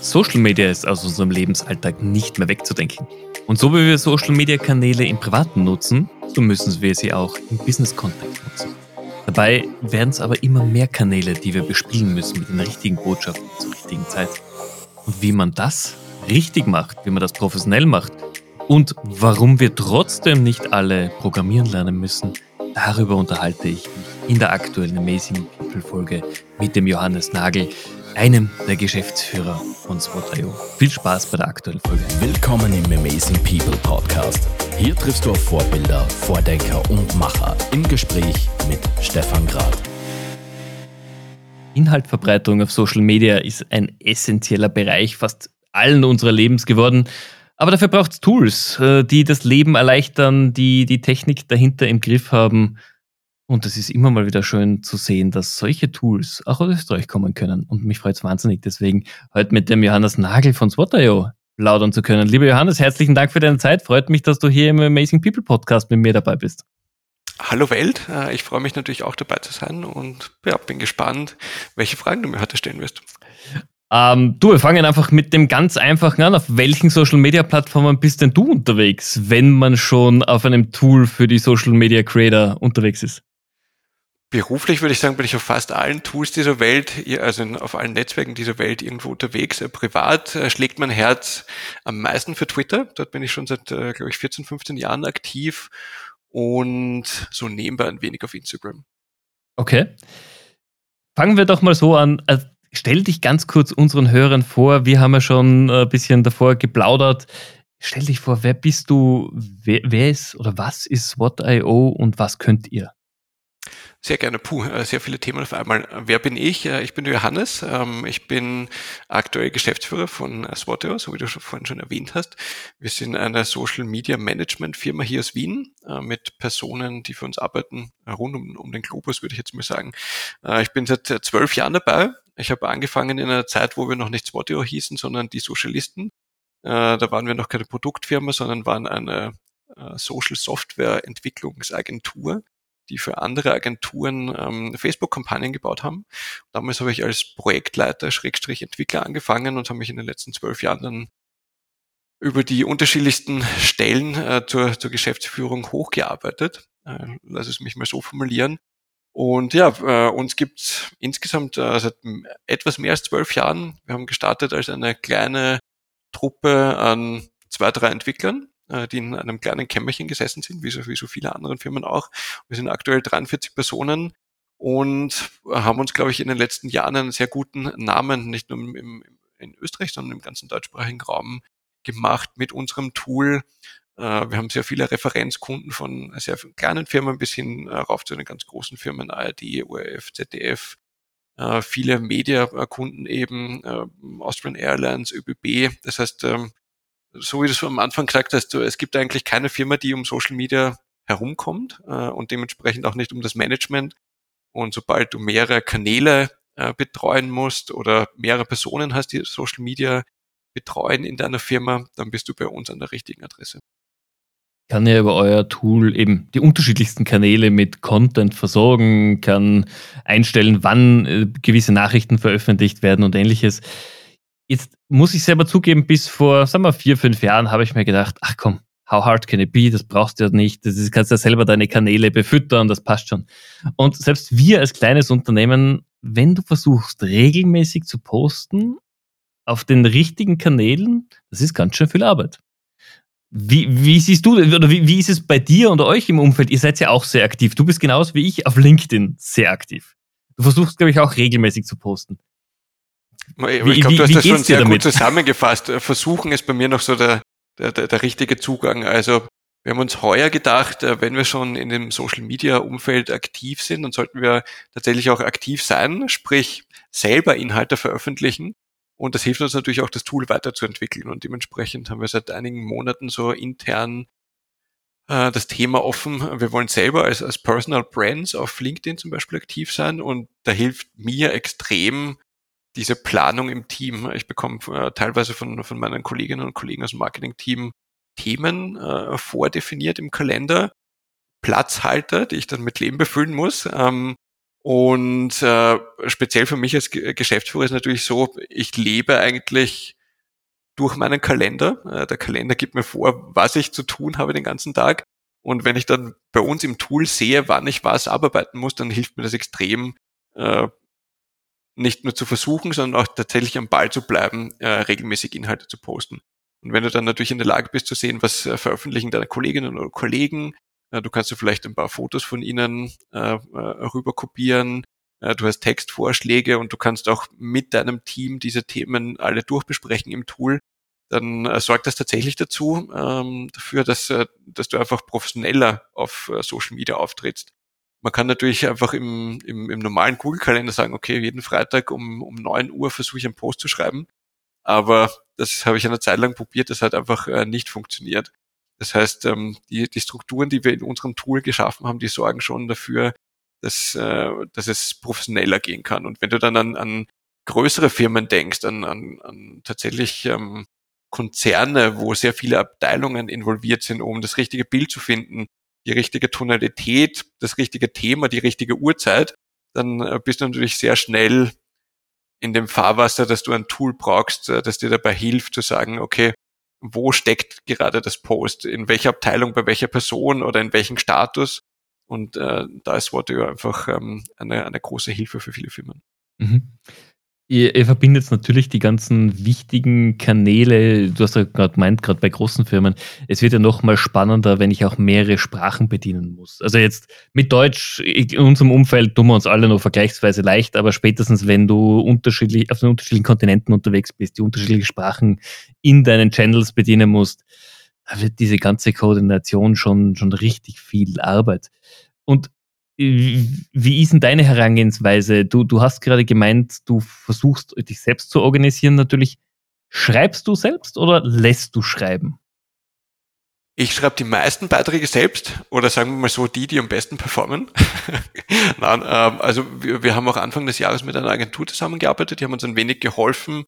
Social Media ist aus unserem Lebensalltag nicht mehr wegzudenken. Und so wie wir Social Media Kanäle im Privaten nutzen, so müssen wir sie auch im Business-Kontext nutzen. Dabei werden es aber immer mehr Kanäle, die wir bespielen müssen mit den richtigen Botschaften zur richtigen Zeit. Und wie man das richtig macht, wie man das professionell macht und warum wir trotzdem nicht alle programmieren lernen müssen, darüber unterhalte ich mich in der aktuellen Amazing People Folge mit dem Johannes Nagel, einem der Geschäftsführer von SWOT.io. Viel Spaß bei der aktuellen Folge. Willkommen im Amazing People Podcast. Hier triffst du auf Vorbilder, Vordenker und Macher im Gespräch mit Stefan Grad. Inhaltverbreitung auf Social Media ist ein essentieller Bereich fast allen unserer Lebens geworden. Aber dafür braucht es Tools, äh, die das Leben erleichtern, die die Technik dahinter im Griff haben und es ist immer mal wieder schön zu sehen, dass solche Tools auch aus Österreich kommen können. Und mich freut es wahnsinnig, deswegen heute mit dem Johannes Nagel von SWOT.io plaudern zu können. Lieber Johannes, herzlichen Dank für deine Zeit. Freut mich, dass du hier im Amazing People Podcast mit mir dabei bist. Hallo Welt, äh, ich freue mich natürlich auch dabei zu sein und ja, bin gespannt, welche Fragen du mir heute stellen wirst. Ähm, du, wir fangen einfach mit dem ganz einfachen an. Auf welchen Social Media Plattformen bist denn du unterwegs, wenn man schon auf einem Tool für die Social Media Creator unterwegs ist? Beruflich würde ich sagen, bin ich auf fast allen Tools dieser Welt, also auf allen Netzwerken dieser Welt irgendwo unterwegs. Äh, privat äh, schlägt mein Herz am meisten für Twitter. Dort bin ich schon seit, äh, glaube ich, 14, 15 Jahren aktiv und so nebenbei ein wenig auf Instagram. Okay. Fangen wir doch mal so an. Stell dich ganz kurz unseren Hörern vor. Wir haben ja schon ein bisschen davor geplaudert. Stell dich vor, wer bist du? Wer, wer ist oder was ist What.io und was könnt ihr? Sehr gerne. Puh, äh, sehr viele Themen auf einmal. Wer bin ich? Äh, ich bin Johannes. Ähm, ich bin aktuell Geschäftsführer von Swatio, so wie du vorhin schon erwähnt hast. Wir sind eine Social Media Management Firma hier aus Wien äh, mit Personen, die für uns arbeiten, rund um, um den Globus, würde ich jetzt mal sagen. Ich bin seit zwölf Jahren dabei. Ich habe angefangen in einer Zeit, wo wir noch nicht Swatio hießen, sondern die Socialisten. Da waren wir noch keine Produktfirma, sondern waren eine Social Software Entwicklungsagentur die für andere Agenturen ähm, Facebook-Kampagnen gebaut haben. Damals habe ich als Projektleiter, Schrägstrich Entwickler angefangen und habe mich in den letzten zwölf Jahren dann über die unterschiedlichsten Stellen äh, zur, zur Geschäftsführung hochgearbeitet. Äh, lass es mich mal so formulieren. Und ja, äh, uns gibt's insgesamt äh, seit etwas mehr als zwölf Jahren. Wir haben gestartet als eine kleine Truppe an zwei, drei Entwicklern, äh, die in einem kleinen Kämmerchen gesessen sind, wie so, wie so viele anderen Firmen auch. Wir sind aktuell 43 Personen und haben uns, glaube ich, in den letzten Jahren einen sehr guten Namen, nicht nur im, in Österreich, sondern im ganzen deutschsprachigen Raum gemacht mit unserem Tool. Äh, wir haben sehr viele Referenzkunden von sehr kleinen Firmen bis hin äh, rauf zu den ganz großen Firmen, ARD, ORF, ZDF, viele Mediakunden eben, Austrian Airlines, ÖBB. Das heißt, ähm, so wie du es am Anfang gesagt hast, es gibt eigentlich keine Firma, die um Social Media herumkommt äh, und dementsprechend auch nicht um das Management. Und sobald du mehrere Kanäle äh, betreuen musst oder mehrere Personen hast, die Social Media betreuen in deiner Firma, dann bist du bei uns an der richtigen Adresse. Kann ja über euer Tool eben die unterschiedlichsten Kanäle mit Content versorgen, kann einstellen, wann äh, gewisse Nachrichten veröffentlicht werden und ähnliches. Jetzt muss ich selber zugeben, bis vor, sagen wir, vier, fünf Jahren habe ich mir gedacht, ach komm, how hard can it be? Das brauchst du ja nicht. Das ist, kannst ja selber deine Kanäle befüttern, das passt schon. Und selbst wir als kleines Unternehmen, wenn du versuchst, regelmäßig zu posten auf den richtigen Kanälen, das ist ganz schön viel Arbeit. Wie, wie siehst du, oder wie, wie ist es bei dir und euch im Umfeld? Ihr seid ja auch sehr aktiv. Du bist genauso wie ich auf LinkedIn sehr aktiv. Du versuchst, glaube ich, auch regelmäßig zu posten. Wie, ich glaube, du hast das schon sehr damit? gut zusammengefasst. Versuchen ist bei mir noch so der, der, der, richtige Zugang. Also wir haben uns heuer gedacht, äh, wenn wir schon in dem Social Media Umfeld aktiv sind, dann sollten wir tatsächlich auch aktiv sein, sprich selber Inhalte veröffentlichen. Und das hilft uns natürlich auch, das Tool weiterzuentwickeln. Und dementsprechend haben wir seit einigen Monaten so intern äh, das Thema offen. Wir wollen selber als, als Personal Brands auf LinkedIn zum Beispiel aktiv sein. Und da hilft mir extrem, diese Planung im Team. Ich bekomme äh, teilweise von, von meinen Kolleginnen und Kollegen aus dem Marketing-Team Themen äh, vordefiniert im Kalender, Platzhalter, die ich dann mit Leben befüllen muss. Ähm, Und äh, speziell für mich als Geschäftsführer ist natürlich so, ich lebe eigentlich durch meinen Kalender. Äh, der Kalender gibt mir vor, was ich zu tun habe den ganzen Tag. Und wenn ich dann bei uns im Tool sehe, wann ich was abarbeiten muss, dann hilft mir das extrem, äh, nicht nur zu versuchen, sondern auch tatsächlich am Ball zu bleiben, äh, regelmäßig Inhalte zu posten. Und wenn du dann natürlich in der Lage bist zu sehen, was äh, veröffentlichen deine Kolleginnen oder Kollegen, äh, du kannst du vielleicht ein paar Fotos von ihnen äh, äh rüber kopieren, äh, du hast Textvorschläge und du kannst auch mit deinem Team diese Themen alle durchbesprechen im Tool, dann äh, sorgt das tatsächlich dazu, ähm, dafür, dass, äh, dass du einfach professioneller auf Social Media auftrittst. Man kann natürlich einfach im, im, im normalen Google-Kalender sagen, okay, jeden Freitag um, um neun Uhr versuche ich einen Post zu schreiben. Aber das habe ich eine Zeit lang probiert, das hat einfach äh, nicht funktioniert. Das heißt, ähm, die, die Strukturen, die wir in unserem Tool geschaffen haben, die sorgen schon dafür, dass, äh, dass es professioneller gehen kann. Und wenn du dann an, an größere Firmen denkst, an, an, an tatsächlich ähm, Konzerne, wo sehr viele Abteilungen involviert sind, um das richtige Bild zu finden, die richtige Tonalität, das richtige Thema, die richtige Uhrzeit, dann äh, bist du natürlich sehr schnell in dem Fahrwasser, dass du ein Tool brauchst, äh, das dir dabei hilft zu sagen, okay, wo steckt gerade das Post, in welcher Abteilung, bei welcher Person oder in welchem Status. Und äh, da ist Wordeo einfach ähm, eine, eine große Hilfe für viele Firmen. Mhm. Ihr, ihr, verbindet natürlich die ganzen wichtigen Kanäle, du hast ja gerade gemeint, gerade bei großen Firmen, es wird ja noch mal spannender, wenn ich auch mehrere Sprachen bedienen muss. Also jetzt mit Deutsch, in unserem Umfeld tun wir uns alle noch vergleichsweise leicht, aber spätestens wenn du unterschiedlich, auf den unterschiedlichen Kontinenten unterwegs bist, die unterschiedliche Sprachen in deinen Channels bedienen musst, da wird diese ganze Koordination schon, schon richtig viel Arbeit. Und wie ist denn deine Herangehensweise? Du, du hast gerade gemeint, du versuchst dich selbst zu organisieren natürlich. Schreibst du selbst oder lässt du schreiben? Ich schreibe die meisten Beiträge selbst oder sagen wir mal so die, die am besten performen. Nein, ähm, also wir, wir, haben auch Anfang des Jahres mit einer Agentur zusammengearbeitet, die haben uns ein wenig geholfen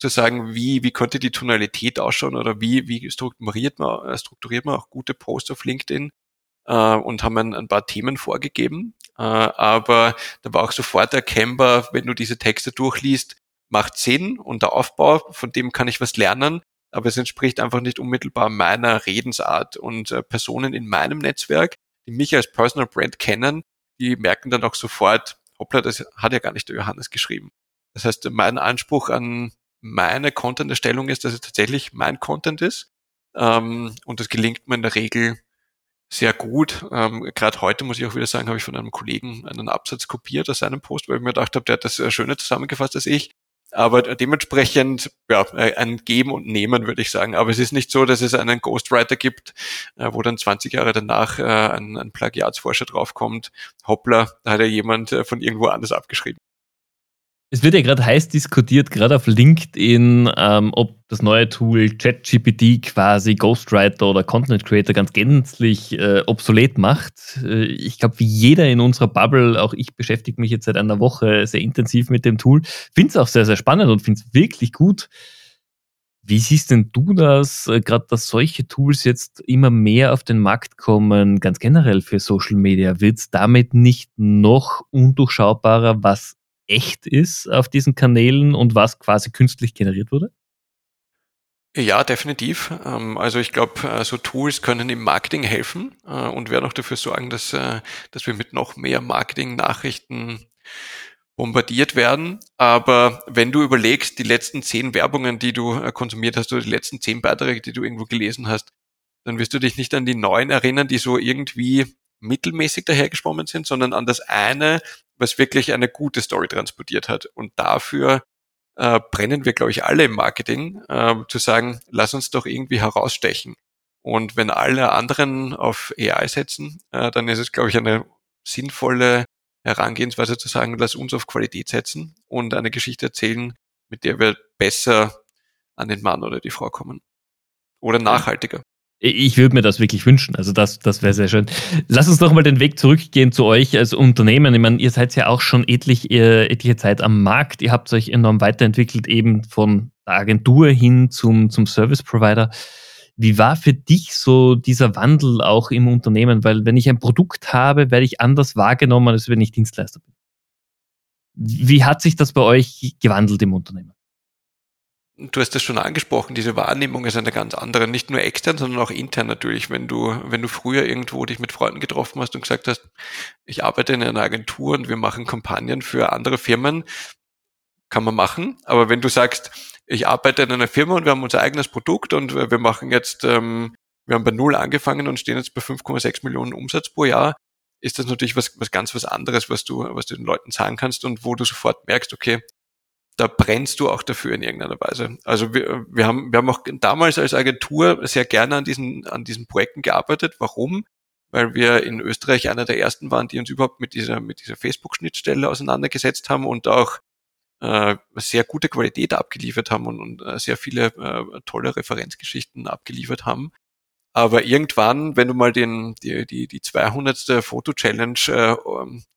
zu sagen, wie, wie könnte die Tonalität ausschauen oder wie, wie strukturiert man, äh, strukturiert man auch gute Posts auf LinkedIn äh, und haben ein, ein, paar Themen vorgegeben. Äh, aber da war auch sofort erkennbar, wenn du diese Texte durchliest, macht Sinn und der Aufbau, von dem kann ich was lernen, aber es entspricht einfach nicht unmittelbar meiner Redensart und äh, Personen in meinem Netzwerk, die mich als Personal Brand kennen, die merken dann auch sofort, hoppla, das hat ja gar nicht der Johannes geschrieben. Das heißt, mein Anspruch an meine Content-Erstellung ist, dass es tatsächlich mein Content ist. Ähm, und das gelingt mir in der Regel sehr gut. Ähm, Gerade heute muss ich auch wieder sagen, habe ich von einem Kollegen einen Absatz kopiert aus seinem Post, weil ich mir gedacht habe, der hat das äh, schöner zusammengefasst als ich. Aber dementsprechend, ja, äh, ein Geben und Nehmen, würde ich sagen. Aber es ist nicht so, dass es einen Ghostwriter gibt, äh, wo dann 20 Jahre danach ein, ein Plagiatsforscher draufkommt. Hoppla, da hat ja jemand von irgendwo anders abgeschrieben. Es wird ja gerade heiß diskutiert, gerade auf LinkedIn, ähm, ob das neue Tool ChatGPT quasi Ghostwriter oder Content Creator ganz gänzlich äh, obsolet macht. Äh, ich glaube, wie jeder in unserer Bubble, auch ich beschäftige mich jetzt seit einer Woche sehr intensiv mit dem Tool, finde es auch sehr, sehr spannend und finde es wirklich gut. Wie siehst denn du das, äh, gerade dass solche Tools jetzt immer mehr auf den Markt kommen, ganz generell für Social Media? Wird es damit nicht noch undurchschaubarer, was echt ist auf diesen Kanälen und was quasi künstlich generiert wurde? Ja, definitiv. Ähm, also ich glaube, äh, so Tools können im Marketing helfen äh, und werden auch dafür sorgen, dass, äh, dass wir mit noch mehr Marketing-Nachrichten bombardiert werden. Aber wenn du überlegst, die letzten zehn Werbungen, die du konsumiert hast, oder die letzten zehn Beiträge, die du irgendwo gelesen hast, dann wirst du dich nicht an die neuen erinnern, die so irgendwie mittelmäßig dahergeschwommen sind, sondern an das eine, was wirklich eine gute Story transportiert hat. Und dafür äh, brennen wir, glaube ich, alle im Marketing, äh, zu sagen, lass uns doch irgendwie herausstechen. Und wenn alle anderen auf AI setzen, äh, dann ist es, glaube ich, eine sinnvolle Herangehensweise zu sagen, lass uns auf Qualität setzen und eine Geschichte erzählen, mit der wir besser an den Mann oder die Frau kommen. Oder nachhaltiger. Ich würde mir das wirklich wünschen. Also das, das wäre sehr schön. Lass uns doch mal den Weg zurückgehen zu euch als Unternehmen. Ich meine, ihr seid ja auch schon etlich, äh, etliche Zeit am Markt. Ihr habt euch enorm weiterentwickelt, eben von der Agentur hin zum, zum Service Provider. Wie war für dich so dieser Wandel auch im Unternehmen? Weil wenn ich ein Produkt habe, werde ich anders wahrgenommen, als wenn ich Dienstleister bin. Wie hat sich das bei euch gewandelt im Unternehmen? Du hast das schon angesprochen, diese Wahrnehmung ist eine ganz andere, nicht nur extern, sondern auch intern natürlich. Wenn du, wenn du früher irgendwo dich mit Freunden getroffen hast und gesagt hast, ich arbeite in einer Agentur und wir machen Kampagnen für andere Firmen, kann man machen. Aber wenn du sagst, ich arbeite in einer Firma und wir haben unser eigenes Produkt und wir machen jetzt, ähm, wir haben bei Null angefangen und stehen jetzt bei 5,6 Millionen Umsatz pro Jahr, ist das natürlich was, was ganz was anderes, was du, was du den Leuten sagen kannst und wo du sofort merkst, okay, da brennst du auch dafür in irgendeiner Weise. Also wir, wir haben, wir haben auch damals als Agentur sehr gerne an diesen, an diesen Projekten gearbeitet. Warum? Weil wir in Österreich einer der ersten waren, die uns überhaupt mit dieser, mit dieser Facebook-Schnittstelle auseinandergesetzt haben und auch äh, sehr gute Qualität abgeliefert haben und, und äh, sehr viele äh, tolle Referenzgeschichten abgeliefert haben. Aber irgendwann, wenn du mal den, die, die, die 200. Foto-Challenge äh,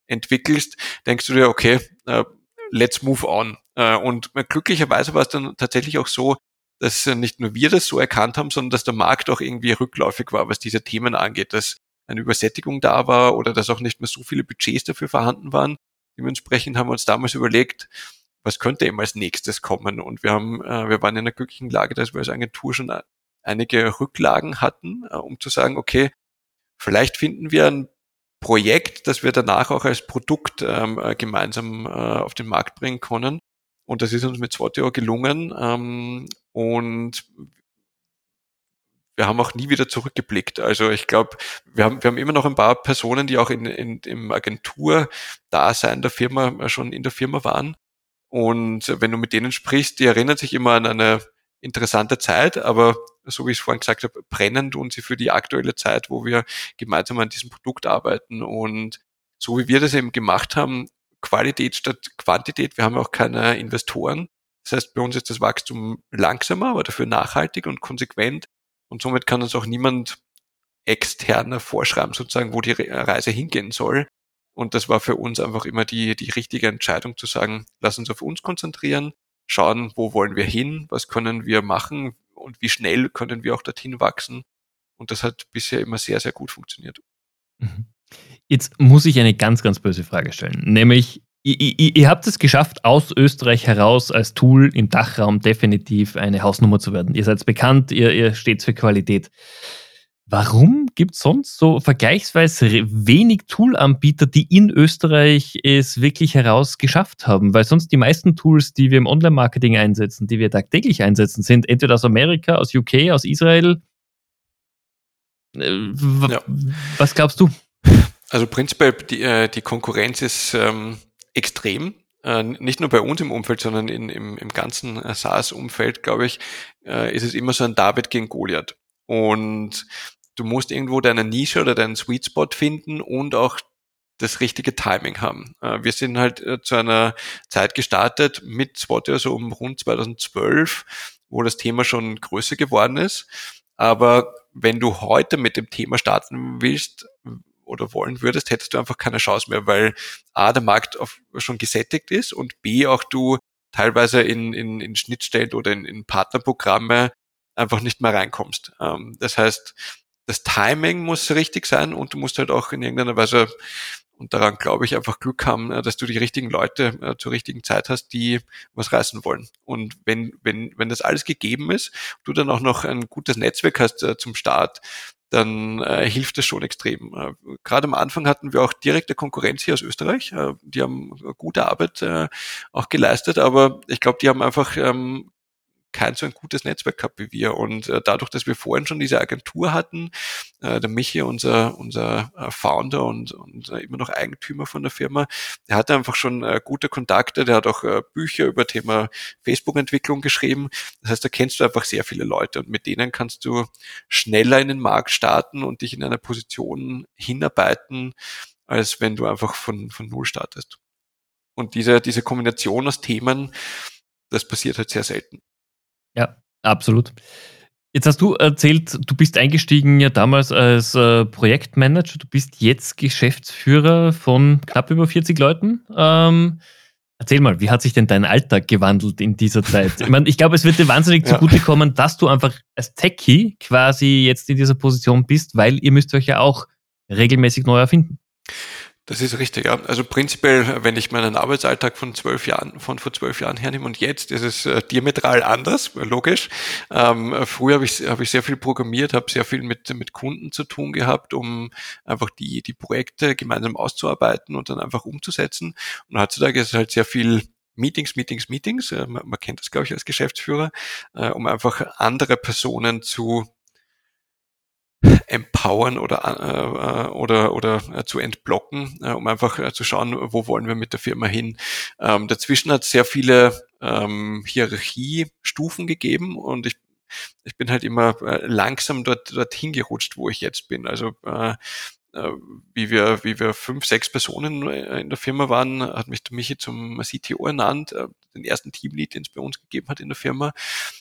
entwickelst, denkst du dir, okay, äh, let's move on. Äh, und glücklicherweise war es dann tatsächlich auch so, dass nicht nur wir das so erkannt haben, sondern dass der Markt auch irgendwie rückläufig war, was diese Themen angeht, dass eine Übersättigung da war oder dass auch nicht mehr so viele Budgets dafür vorhanden waren. Dementsprechend haben wir uns damals überlegt, was könnte eben als nächstes kommen? Und wir haben, äh, wir waren in einer glücklichen Lage, dass wir als Agentur schon einige Rücklagen hatten, äh, um zu sagen, okay, vielleicht finden wir ein Projekt, das wir danach auch als Produkt ähm, äh, gemeinsam äh, auf den Markt bringen können. Und das ist uns mit Swatio gelungen. Ähm, und wir haben auch nie wieder zurückgeblickt. Also ich glaube, wir haben, wir haben immer noch ein paar Personen, die auch in, in, im Agentur-Dasein der Firma äh, schon in der Firma waren. Und wenn du mit denen sprichst, die erinnern sich immer an eine interessante Zeit, aber so wie ich es vorhin gesagt habe, brennen tun sie für die aktuelle Zeit, wo wir gemeinsam an diesem Produkt arbeiten. Und so wie wir das eben gemacht haben, Qualität statt Quantität, wir haben auch keine Investoren. Das heißt, bei uns ist das Wachstum langsamer, aber dafür nachhaltig und konsequent. Und somit kann uns auch niemand externer vorschreiben, sozusagen, wo die Reise hingehen soll. Und das war für uns einfach immer die, die richtige Entscheidung zu sagen, lass uns auf uns konzentrieren, schauen, wo wollen wir hin, was können wir machen und wie schnell können wir auch dorthin wachsen. Und das hat bisher immer sehr, sehr gut funktioniert. Mhm. Jetzt muss ich eine ganz, ganz böse Frage stellen. Nämlich, ihr, ihr, ihr, habt es geschafft, aus Österreich heraus als Tool im Dachraum definitiv eine Hausnummer zu werden. Ihr seid bekannt, ihr, ihr steht für Qualität. Warum gibt es sonst so vergleichsweise wenig Toolanbieter, die in Österreich es wirklich heraus geschafft haben? Weil sonst die meisten Tools, die wir im Online-Marketing einsetzen, die wir tagtäglich einsetzen, sind entweder aus Amerika, aus UK, aus Israel. Äh, ja. Was glaubst du? Also prinzipiell, die, äh, die Konkurrenz ist ähm, extrem. Äh, nicht nur bei uns im Umfeld, sondern in, im, im ganzen äh, SaaS-Umfeld, glaube ich, äh, ist es immer so ein David gegen Goliath. Und du musst irgendwo deine Nische oder deinen Sweet Spot finden und auch das richtige Timing haben. Äh, wir sind halt äh, zu einer Zeit gestartet mit Swatio so um rund 2012, wo das Thema schon größer geworden ist. Aber wenn du heute mit dem Thema starten willst oder wollen würdest, hättest du einfach keine Chance mehr, weil A, der Markt schon gesättigt ist und B, auch du teilweise in, in, in Schnittstellen oder in, in Partnerprogramme einfach nicht mehr reinkommst. Ähm, das heißt, das Timing muss richtig sein und du musst halt auch in irgendeiner Weise, und daran glaube ich, einfach Glück haben, äh, dass du die richtigen Leute äh, zur richtigen Zeit hast, die was reißen wollen. Und wenn, wenn, wenn das alles gegeben ist, du dann auch noch ein gutes Netzwerk hast äh, zum Start, dann äh, hilft das schon extrem. Äh, Gerade am Anfang hatten wir auch direkte Konkurrenz hier aus Österreich. Äh, die haben gute Arbeit äh, auch geleistet, aber ich glaube, die haben einfach ähm, kein so ein gutes Netzwerk gehabt wie wir. Und äh, dadurch, dass wir vorhin schon diese Agentur hatten, äh, der Michi, unser, unser äh, Founder und, und äh, immer noch Eigentümer von der Firma, der hatte einfach schon äh, gute Kontakte, der hat auch äh, Bücher über Thema Facebook-Entwicklung geschrieben. Das heißt, da kennst du einfach sehr viele Leute und mit denen kannst du schneller in den Markt starten und dich in einer Position hinarbeiten, als wenn du einfach von, von Null startest. Und diese, diese Kombination aus Themen, das passiert halt sehr selten. Ja, absolut. Jetzt hast du erzählt, du bist eingestiegen ja damals als äh, Projektmanager, du bist jetzt Geschäftsführer von knapp über 40 Leuten. Ähm, erzähl mal, wie hat sich denn dein Alltag gewandelt in dieser Zeit? Ich meine, ich glaube, es wird dir wahnsinnig ja. zugutekommen, dass du einfach als Techie quasi jetzt in dieser Position bist, weil ihr müsst euch ja auch regelmäßig neu erfinden. Das ist richtig, ja. Also prinzipiell, wenn ich meinen Arbeitsalltag von zwölf Jahren, von vor zwölf Jahren hernehme und jetzt, ist es äh, diametral anders, logisch. Ähm, früher habe ich, hab ich sehr viel programmiert, habe sehr viel mit, mit Kunden zu tun gehabt, um einfach die, die Projekte gemeinsam auszuarbeiten und dann einfach umzusetzen. Und heutzutage ist es halt sehr viel Meetings, Meetings, Meetings. Äh, man, kennt das, glaube ich, als Geschäftsführer, äh, um einfach andere Personen zu empowern oder, äh, oder, oder äh, zu entblocken, äh, um einfach äh, zu schauen, wo wollen wir mit der Firma hin. Ähm, dazwischen hat es sehr viele ähm, Hierarchiestufen gegeben und ich ich bin halt immer äh, langsam dort dorthin gerutscht, wo ich jetzt bin. Also äh, äh, wie wir, wie wir fünf, sechs Personen äh, in der Firma waren, hat mich der Michi zum CTO ernannt, äh, den ersten Teamlead, den es bei uns gegeben hat in der Firma.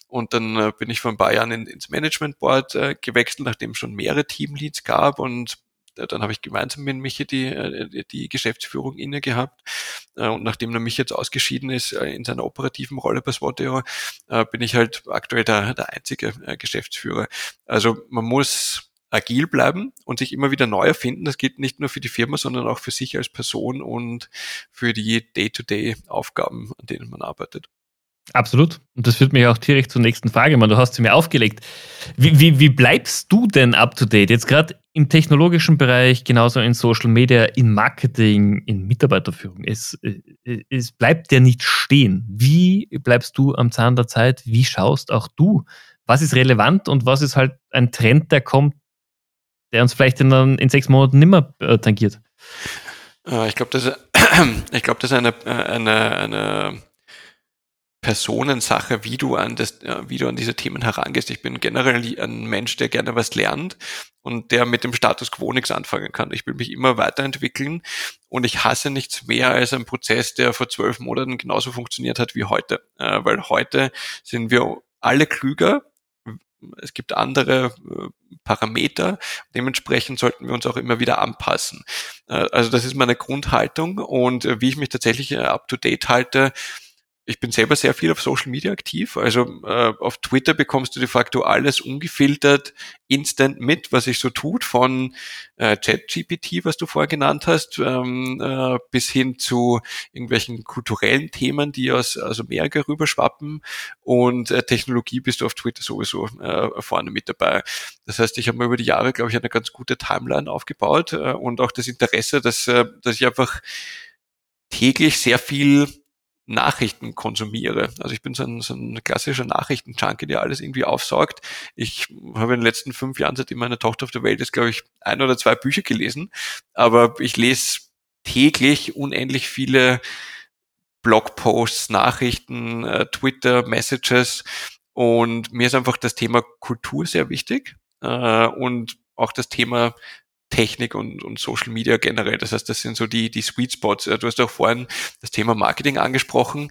Und dann bin ich vor ein paar Jahren ins Management Board gewechselt, nachdem es schon mehrere Teamleads gab und dann habe ich gemeinsam mit Michi die, die Geschäftsführung inne gehabt. Und nachdem der Michi jetzt ausgeschieden ist in seiner operativen Rolle bei Swateo, bin ich halt aktuell der, der einzige Geschäftsführer. Also man muss agil bleiben und sich immer wieder neu erfinden. Das gilt nicht nur für die Firma, sondern auch für sich als Person und für die Day-to-Day-Aufgaben, an denen man arbeitet. Absolut. Und das führt mich auch direkt zur nächsten Frage. Man, du hast sie mir aufgelegt. Wie, wie, wie bleibst du denn up to date? Jetzt gerade im technologischen Bereich, genauso in Social Media, in Marketing, in Mitarbeiterführung. Es, äh, es bleibt ja nicht stehen. Wie bleibst du am Zahn der Zeit? Wie schaust auch du? Was ist relevant und was ist halt ein Trend, der kommt, der uns vielleicht in, in sechs Monaten nimmer äh, tangiert? Äh, ich glaube, das, ich glaub, das ist eine, äh, eine, eine Personensache, wie du an das, äh, wie du an diese Themen herangehst. Ich bin generell ein Mensch, der gerne was lernt und der mit dem Status quo nichts anfangen kann. Ich will mich immer weiterentwickeln und ich hasse nichts mehr als einen Prozess, der vor zwölf Monaten genauso funktioniert hat wie heute. Weil heute sind wir alle klüger, es gibt andere äh, Parameter. Dementsprechend sollten wir uns auch immer wieder anpassen. Äh, also das ist meine Grundhaltung und äh, wie ich mich tatsächlich up to date halte, ich bin selber sehr viel auf Social Media aktiv. Also äh, auf Twitter bekommst du de facto alles ungefiltert, instant mit, was sich so tut, von äh, ChatGPT, was du vorher genannt hast, ähm, äh, bis hin zu irgendwelchen kulturellen Themen, die aus aus Amerika rüberschwappen. Und äh, Technologie bist du auf Twitter sowieso äh, vorne mit dabei. Das heißt, ich habe mir über die Jahre, glaube ich, eine ganz gute Timeline aufgebaut äh, und auch das Interesse, dass, äh, dass ich einfach täglich sehr viel Nachrichten konsumiere. Also ich bin so ein, so ein klassischer Nachrichtenjunkie, der alles irgendwie aufsaugt. Ich habe in den letzten fünf Jahren, seitdem meine Tochter auf der Welt ist, glaube ich, ein oder zwei Bücher gelesen. Aber ich lese täglich unendlich viele Blogposts, Nachrichten, äh, Twitter, Messages. Und mir ist einfach das Thema Kultur sehr wichtig. Äh, und auch das Thema Technik und, und Social Media generell. Das heißt, das sind so die, die Sweet Spots. Du hast auch vorhin das Thema Marketing angesprochen.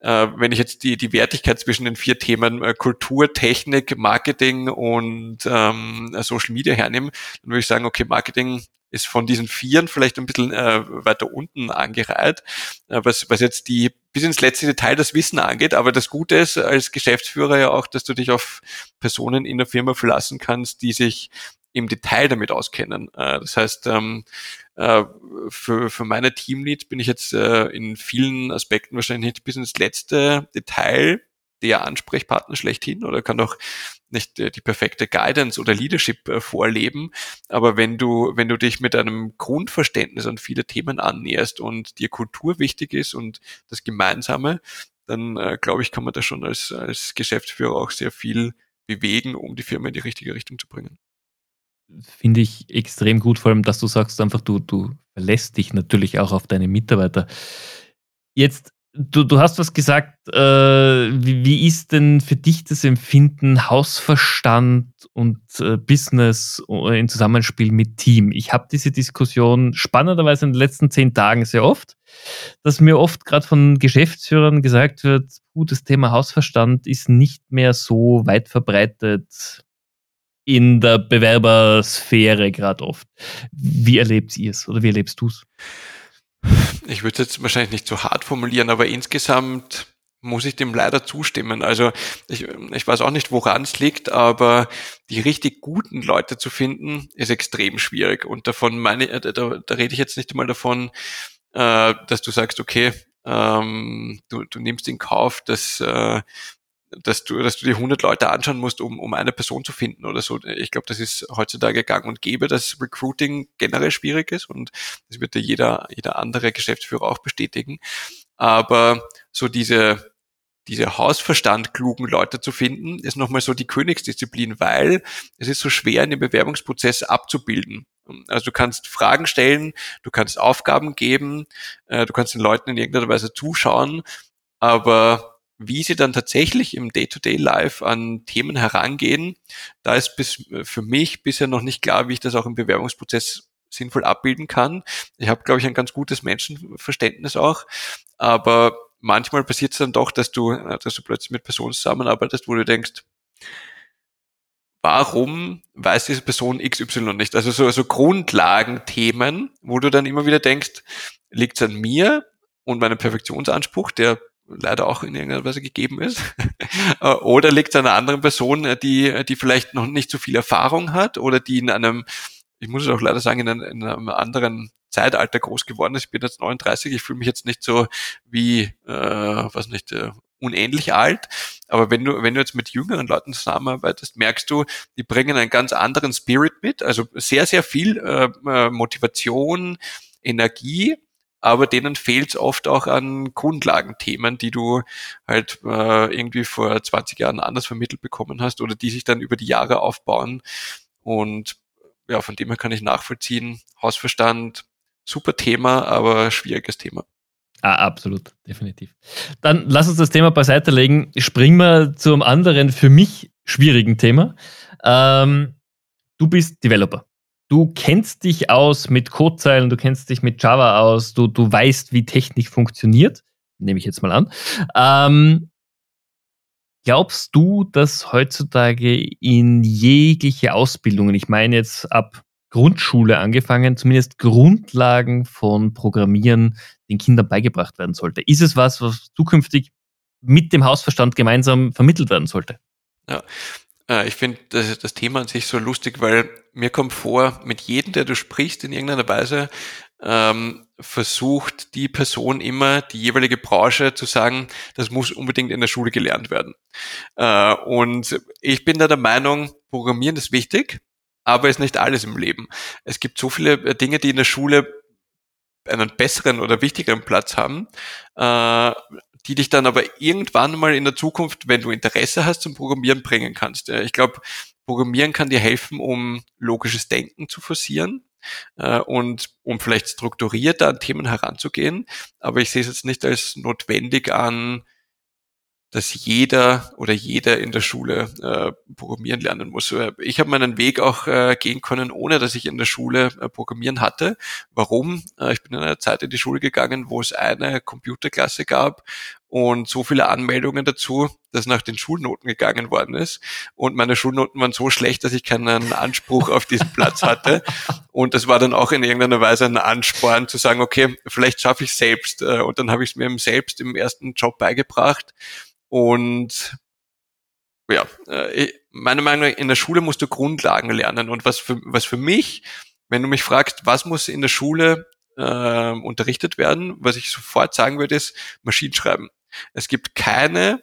Äh, wenn ich jetzt die, die Wertigkeit zwischen den vier Themen äh, Kultur, Technik, Marketing und ähm, Social Media hernehme, dann würde ich sagen, okay, Marketing ist von diesen Vieren vielleicht ein bisschen äh, weiter unten angereiht, äh, was, was jetzt die bis ins letzte Detail das Wissen angeht. Aber das Gute ist als Geschäftsführer ja auch, dass du dich auf Personen in der Firma verlassen kannst, die sich im Detail damit auskennen. Äh, das heißt, ähm, äh, für, meine Teamleads bin ich jetzt äh, in vielen Aspekten wahrscheinlich bis ins letzte Detail der Ansprechpartner schlechthin oder kann auch nicht die perfekte Guidance oder Leadership vorleben. Aber wenn du, wenn du dich mit einem Grundverständnis an viele Themen annäherst und dir Kultur wichtig ist und das Gemeinsame, dann glaube ich, kann man da schon als, als Geschäftsführer auch sehr viel bewegen, um die Firma in die richtige Richtung zu bringen finde ich extrem gut, vor allem, dass du sagst einfach, du, du verlässt dich natürlich auch auf deine Mitarbeiter. Jetzt, du, du hast was gesagt, äh, wie, wie, ist denn für dich das Empfinden Hausverstand und äh, Business äh, im Zusammenspiel mit Team? Ich habe diese Diskussion spannenderweise in den letzten zehn Tagen sehr oft, dass mir oft gerade von Geschäftsführern gesagt wird, gut, das Thema Hausverstand ist nicht mehr so weit verbreitet in der Bewerbersphäre gerade oft. Wie erlebt ihr es oder wie erlebst du es? Ich würde es jetzt wahrscheinlich nicht so hart formulieren, aber insgesamt muss ich dem leider zustimmen. Also ich, ich weiß auch nicht, woran es liegt, aber die richtig guten Leute zu finden, ist extrem schwierig. Und davon meine, äh, da, da rede ich jetzt nicht einmal davon, äh, dass du sagst, okay, ähm, du, du nimmst in Kauf, dass, äh, dass du, dass du dir 100 Leute anschauen musst, um, um eine Person zu finden oder so. Ich glaube, das ist heutzutage gang und gäbe, dass Recruiting generell schwierig ist und das wird ja jeder, jeder andere Geschäftsführer auch bestätigen. Aber so diese, diese Hausverstand klugen Leute zu finden, ist nochmal so die Königsdisziplin, weil es ist so schwer in dem Bewerbungsprozess abzubilden. Also du kannst Fragen stellen, du kannst Aufgaben geben, äh, du kannst den Leuten in irgendeiner Weise zuschauen, aber wie sie dann tatsächlich im Day-to-Day-Life an Themen herangehen, da ist bis, für mich bisher noch nicht klar, wie ich das auch im Bewerbungsprozess sinnvoll abbilden kann. Ich habe, glaube ich, ein ganz gutes Menschenverständnis auch, aber manchmal passiert es dann doch, dass du, dass du plötzlich mit Personen zusammenarbeitest, wo du denkst, warum weiß diese Person XY nicht? Also so, so Grundlagenthemen, wo du dann immer wieder denkst, liegt es an mir und meinem Perfektionsanspruch, der leider auch in irgendeiner Weise gegeben ist, oder liegt es an einer anderen Person, die, die vielleicht noch nicht so viel Erfahrung hat oder die in einem ich muss es auch leider sagen, in einem, in einem anderen Zeitalter groß geworden ist. Ich bin jetzt 39, ich fühle mich jetzt nicht so wie, äh, was nicht, äh, unähnlich alt. Aber wenn du, wenn du jetzt mit jüngeren Leuten zusammenarbeitest, merkst du, die bringen einen ganz anderen Spirit mit, also sehr, sehr viel äh, äh Motivation, Energie, aber denen fehlt es oft auch an Grundlagenthemen, die du halt äh, irgendwie vor 20 Jahren anders vermittelt bekommen hast oder die sich dann über die Jahre aufbauen. Und ja, von dem her kann ich nachvollziehen. Hausverstand, super Thema, aber schwieriges Thema. Ah, absolut, definitiv. Dann lass uns das Thema beiseite legen. Springen wir zum anderen für mich schwierigen Thema. Ähm, du bist Developer. Du kennst dich aus mit Codezeilen, du kennst dich mit Java aus, du, du weißt, wie Technik funktioniert, nehme ich jetzt mal an. Ähm, Glaubst du, dass heutzutage in jegliche Ausbildungen, ich meine jetzt ab Grundschule angefangen, zumindest Grundlagen von Programmieren den Kindern beigebracht werden sollte? Ist es was, was zukünftig mit dem Hausverstand gemeinsam vermittelt werden sollte? Ja, ich finde das, das Thema an sich so lustig, weil mir kommt vor, mit jedem, der du sprichst, in irgendeiner Weise ähm, versucht die Person immer, die jeweilige Branche zu sagen, das muss unbedingt in der Schule gelernt werden. Äh, und ich bin da der Meinung, Programmieren ist wichtig, aber ist nicht alles im Leben. Es gibt so viele äh, Dinge, die in der Schule einen besseren oder wichtigeren Platz haben, äh, die dich dann aber irgendwann mal in der Zukunft, wenn du Interesse hast zum Programmieren, bringen kannst. Ich glaube, Programmieren kann dir helfen, um logisches Denken zu forcieren äh, und um vielleicht strukturierter an Themen heranzugehen. Aber ich sehe es jetzt nicht als notwendig an, dass jeder oder jeder in der Schule äh, programmieren lernen muss. Äh, ich habe meinen Weg auch äh, gehen können, ohne dass ich in der Schule äh, programmieren hatte. Warum? Äh, ich bin in einer Zeit in die Schule gegangen, wo es eine Computerklasse gab und so viele Anmeldungen dazu, dass nach den Schulnoten gegangen worden ist. Und meine Schulnoten waren so schlecht, dass ich keinen Anspruch auf diesen Platz hatte. Und das war dann auch in irgendeiner Weise ein Ansporn zu sagen, okay, vielleicht schaffe ich selbst. Äh, und dann habe ich es mir selbst im ersten Job beigebracht und ja, äh, meiner Meinung nach, in der Schule musst du Grundlagen lernen. Und was für, was für mich, wenn du mich fragst, was muss in der Schule äh, unterrichtet werden, was ich sofort sagen würde, ist Maschinenschreiben. Es gibt keine,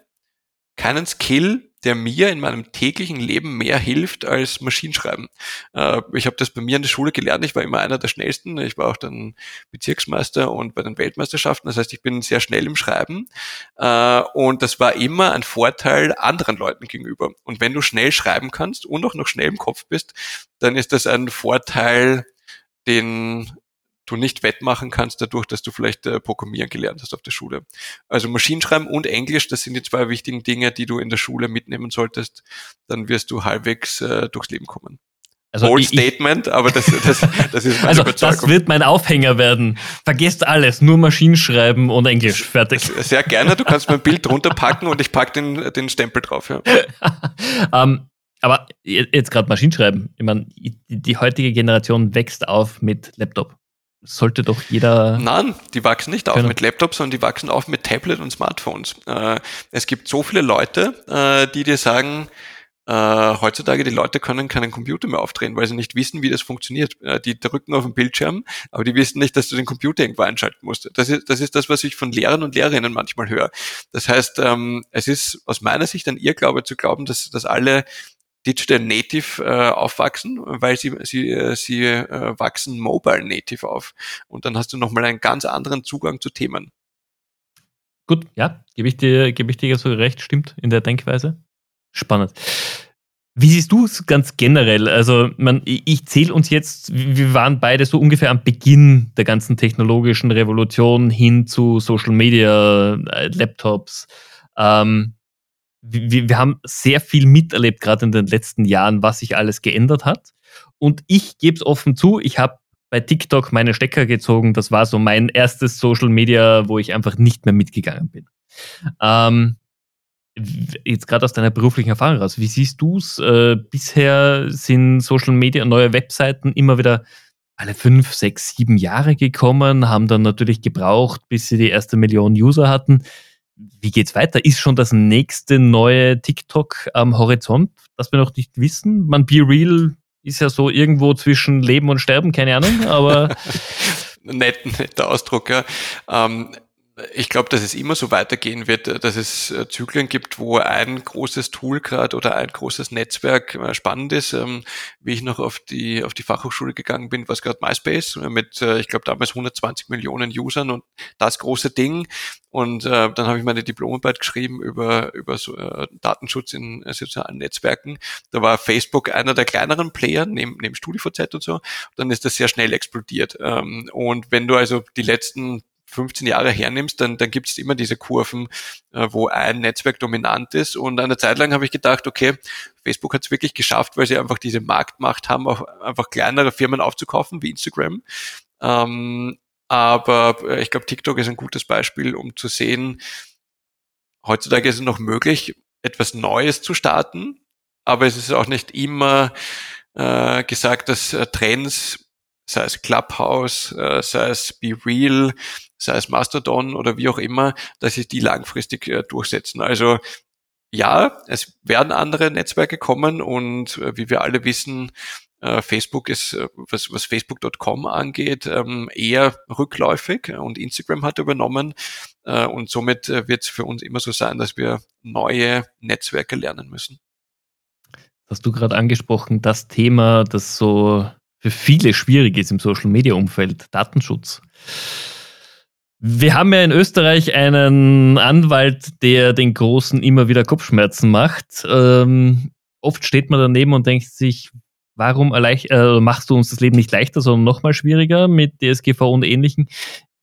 keinen Skill, der mir in meinem täglichen Leben mehr hilft als Maschinenschreiben. Äh, ich habe das bei mir in der Schule gelernt. Ich war immer einer der schnellsten. Ich war auch dann Bezirksmeister und bei den Weltmeisterschaften. Das heißt, ich bin sehr schnell im Schreiben. Äh, und das war immer ein Vorteil anderen Leuten gegenüber. Und wenn du schnell schreiben kannst und auch noch schnell im Kopf bist, dann ist das ein Vorteil, den du nicht wettmachen kannst dadurch, dass du vielleicht äh, Programmieren gelernt hast auf der Schule. Also Maschinenschreiben und Englisch, das sind die zwei wichtigen Dinge, die du in der Schule mitnehmen solltest. Dann wirst du halbwegs äh, durchs Leben kommen. Also Bold Statement, aber das, das, das ist meine Also das wird mein Aufhänger werden. Vergesst alles, nur Maschinenschreiben und Englisch. Fertig. Sehr gerne, du kannst mein Bild drunter packen und ich pack den, den Stempel drauf. Ja. um, ähm, aber jetzt gerade Maschinenschreiben. Ich meine, die heutige Generation wächst auf mit Laptop sollte doch jeder. Nein, die wachsen nicht auf mit Laptops, sondern die wachsen auf mit Tablet und Smartphones. Äh, es gibt so viele Leute, äh, die dir sagen, äh, heutzutage die Leute können keinen Computer mehr aufdrehen, weil sie nicht wissen, wie das funktioniert. Äh, die drücken auf den Bildschirm, aber die wissen nicht, dass du den Computer irgendwo einschalten musst. Das ist, das ist das, was ich von Lehrern und Lehrerinnen manchmal höre. Das heißt, ähm, es ist aus meiner Sicht ein Irrglaube zu glauben, dass, dass alle Digital Native äh, aufwachsen, weil sie, sie, äh, sie äh, wachsen Mobile Native auf. Und dann hast du nochmal einen ganz anderen Zugang zu Themen. Gut, ja, gebe ich dir, gebe ich dir so recht, stimmt in der Denkweise. Spannend. Wie siehst du es ganz generell? Also, man, ich zähle uns jetzt, wir waren beide so ungefähr am Beginn der ganzen technologischen Revolution hin zu Social Media, äh, Laptops. Ähm, wir, wir haben sehr viel miterlebt, gerade in den letzten Jahren, was sich alles geändert hat. Und ich gebe es offen zu, ich habe bei TikTok meine Stecker gezogen. Das war so mein erstes Social Media, wo ich einfach nicht mehr mitgegangen bin. Ähm, jetzt gerade aus deiner beruflichen Erfahrung raus, wie siehst du es? Äh, bisher sind Social Media, neue Webseiten immer wieder alle fünf, sechs, sieben Jahre gekommen, haben dann natürlich gebraucht, bis sie die erste Million User hatten wie geht's weiter? Ist schon das nächste neue TikTok am Horizont, das wir noch nicht wissen? Man, Be Real ist ja so irgendwo zwischen Leben und Sterben, keine Ahnung, aber. netter, netter Ausdruck, ja. Ähm, ich glaube, dass es immer so weitergehen wird, dass es äh, Zyklen gibt, wo ein großes Tool gerade oder ein großes Netzwerk äh, spannend ist. Ähm, wie ich noch auf die auf die Fachhochschule gegangen bin, was gerade MySpace mit, äh, ich glaube damals 120 Millionen Usern und das große Ding. Und äh, dann habe ich meine Diplomarbeit geschrieben über über so, äh, Datenschutz in äh, sozialen Netzwerken. Da war Facebook einer der kleineren Player neben, neben StudiVZ und so. Dann ist das sehr schnell explodiert. Ähm, und wenn du also die letzten 15 Jahre hernimmst, dann, dann gibt es immer diese Kurven, äh, wo ein Netzwerk dominant ist. Und eine Zeit lang habe ich gedacht, okay, Facebook hat es wirklich geschafft, weil sie einfach diese Marktmacht haben, auch einfach kleinere Firmen aufzukaufen, wie Instagram. Ähm, aber äh, ich glaube, TikTok ist ein gutes Beispiel, um zu sehen, heutzutage ist es noch möglich, etwas Neues zu starten, aber es ist auch nicht immer äh, gesagt, dass äh, Trends sei es Clubhouse, äh, sei es Be Real, sei es Mastodon oder wie auch immer, dass sich die langfristig äh, durchsetzen. Also ja, es werden andere Netzwerke kommen und äh, wie wir alle wissen, äh, Facebook ist, äh, was, was Facebook.com angeht, ähm, eher rückläufig und Instagram hat übernommen äh, und somit äh, wird es für uns immer so sein, dass wir neue Netzwerke lernen müssen. Hast du gerade angesprochen, das Thema, das so für viele schwierig ist im Social-Media-Umfeld, Datenschutz. Wir haben ja in Österreich einen Anwalt, der den Großen immer wieder Kopfschmerzen macht. Ähm, oft steht man daneben und denkt sich, warum äh, machst du uns das Leben nicht leichter, sondern noch mal schwieriger mit DSGV und Ähnlichem?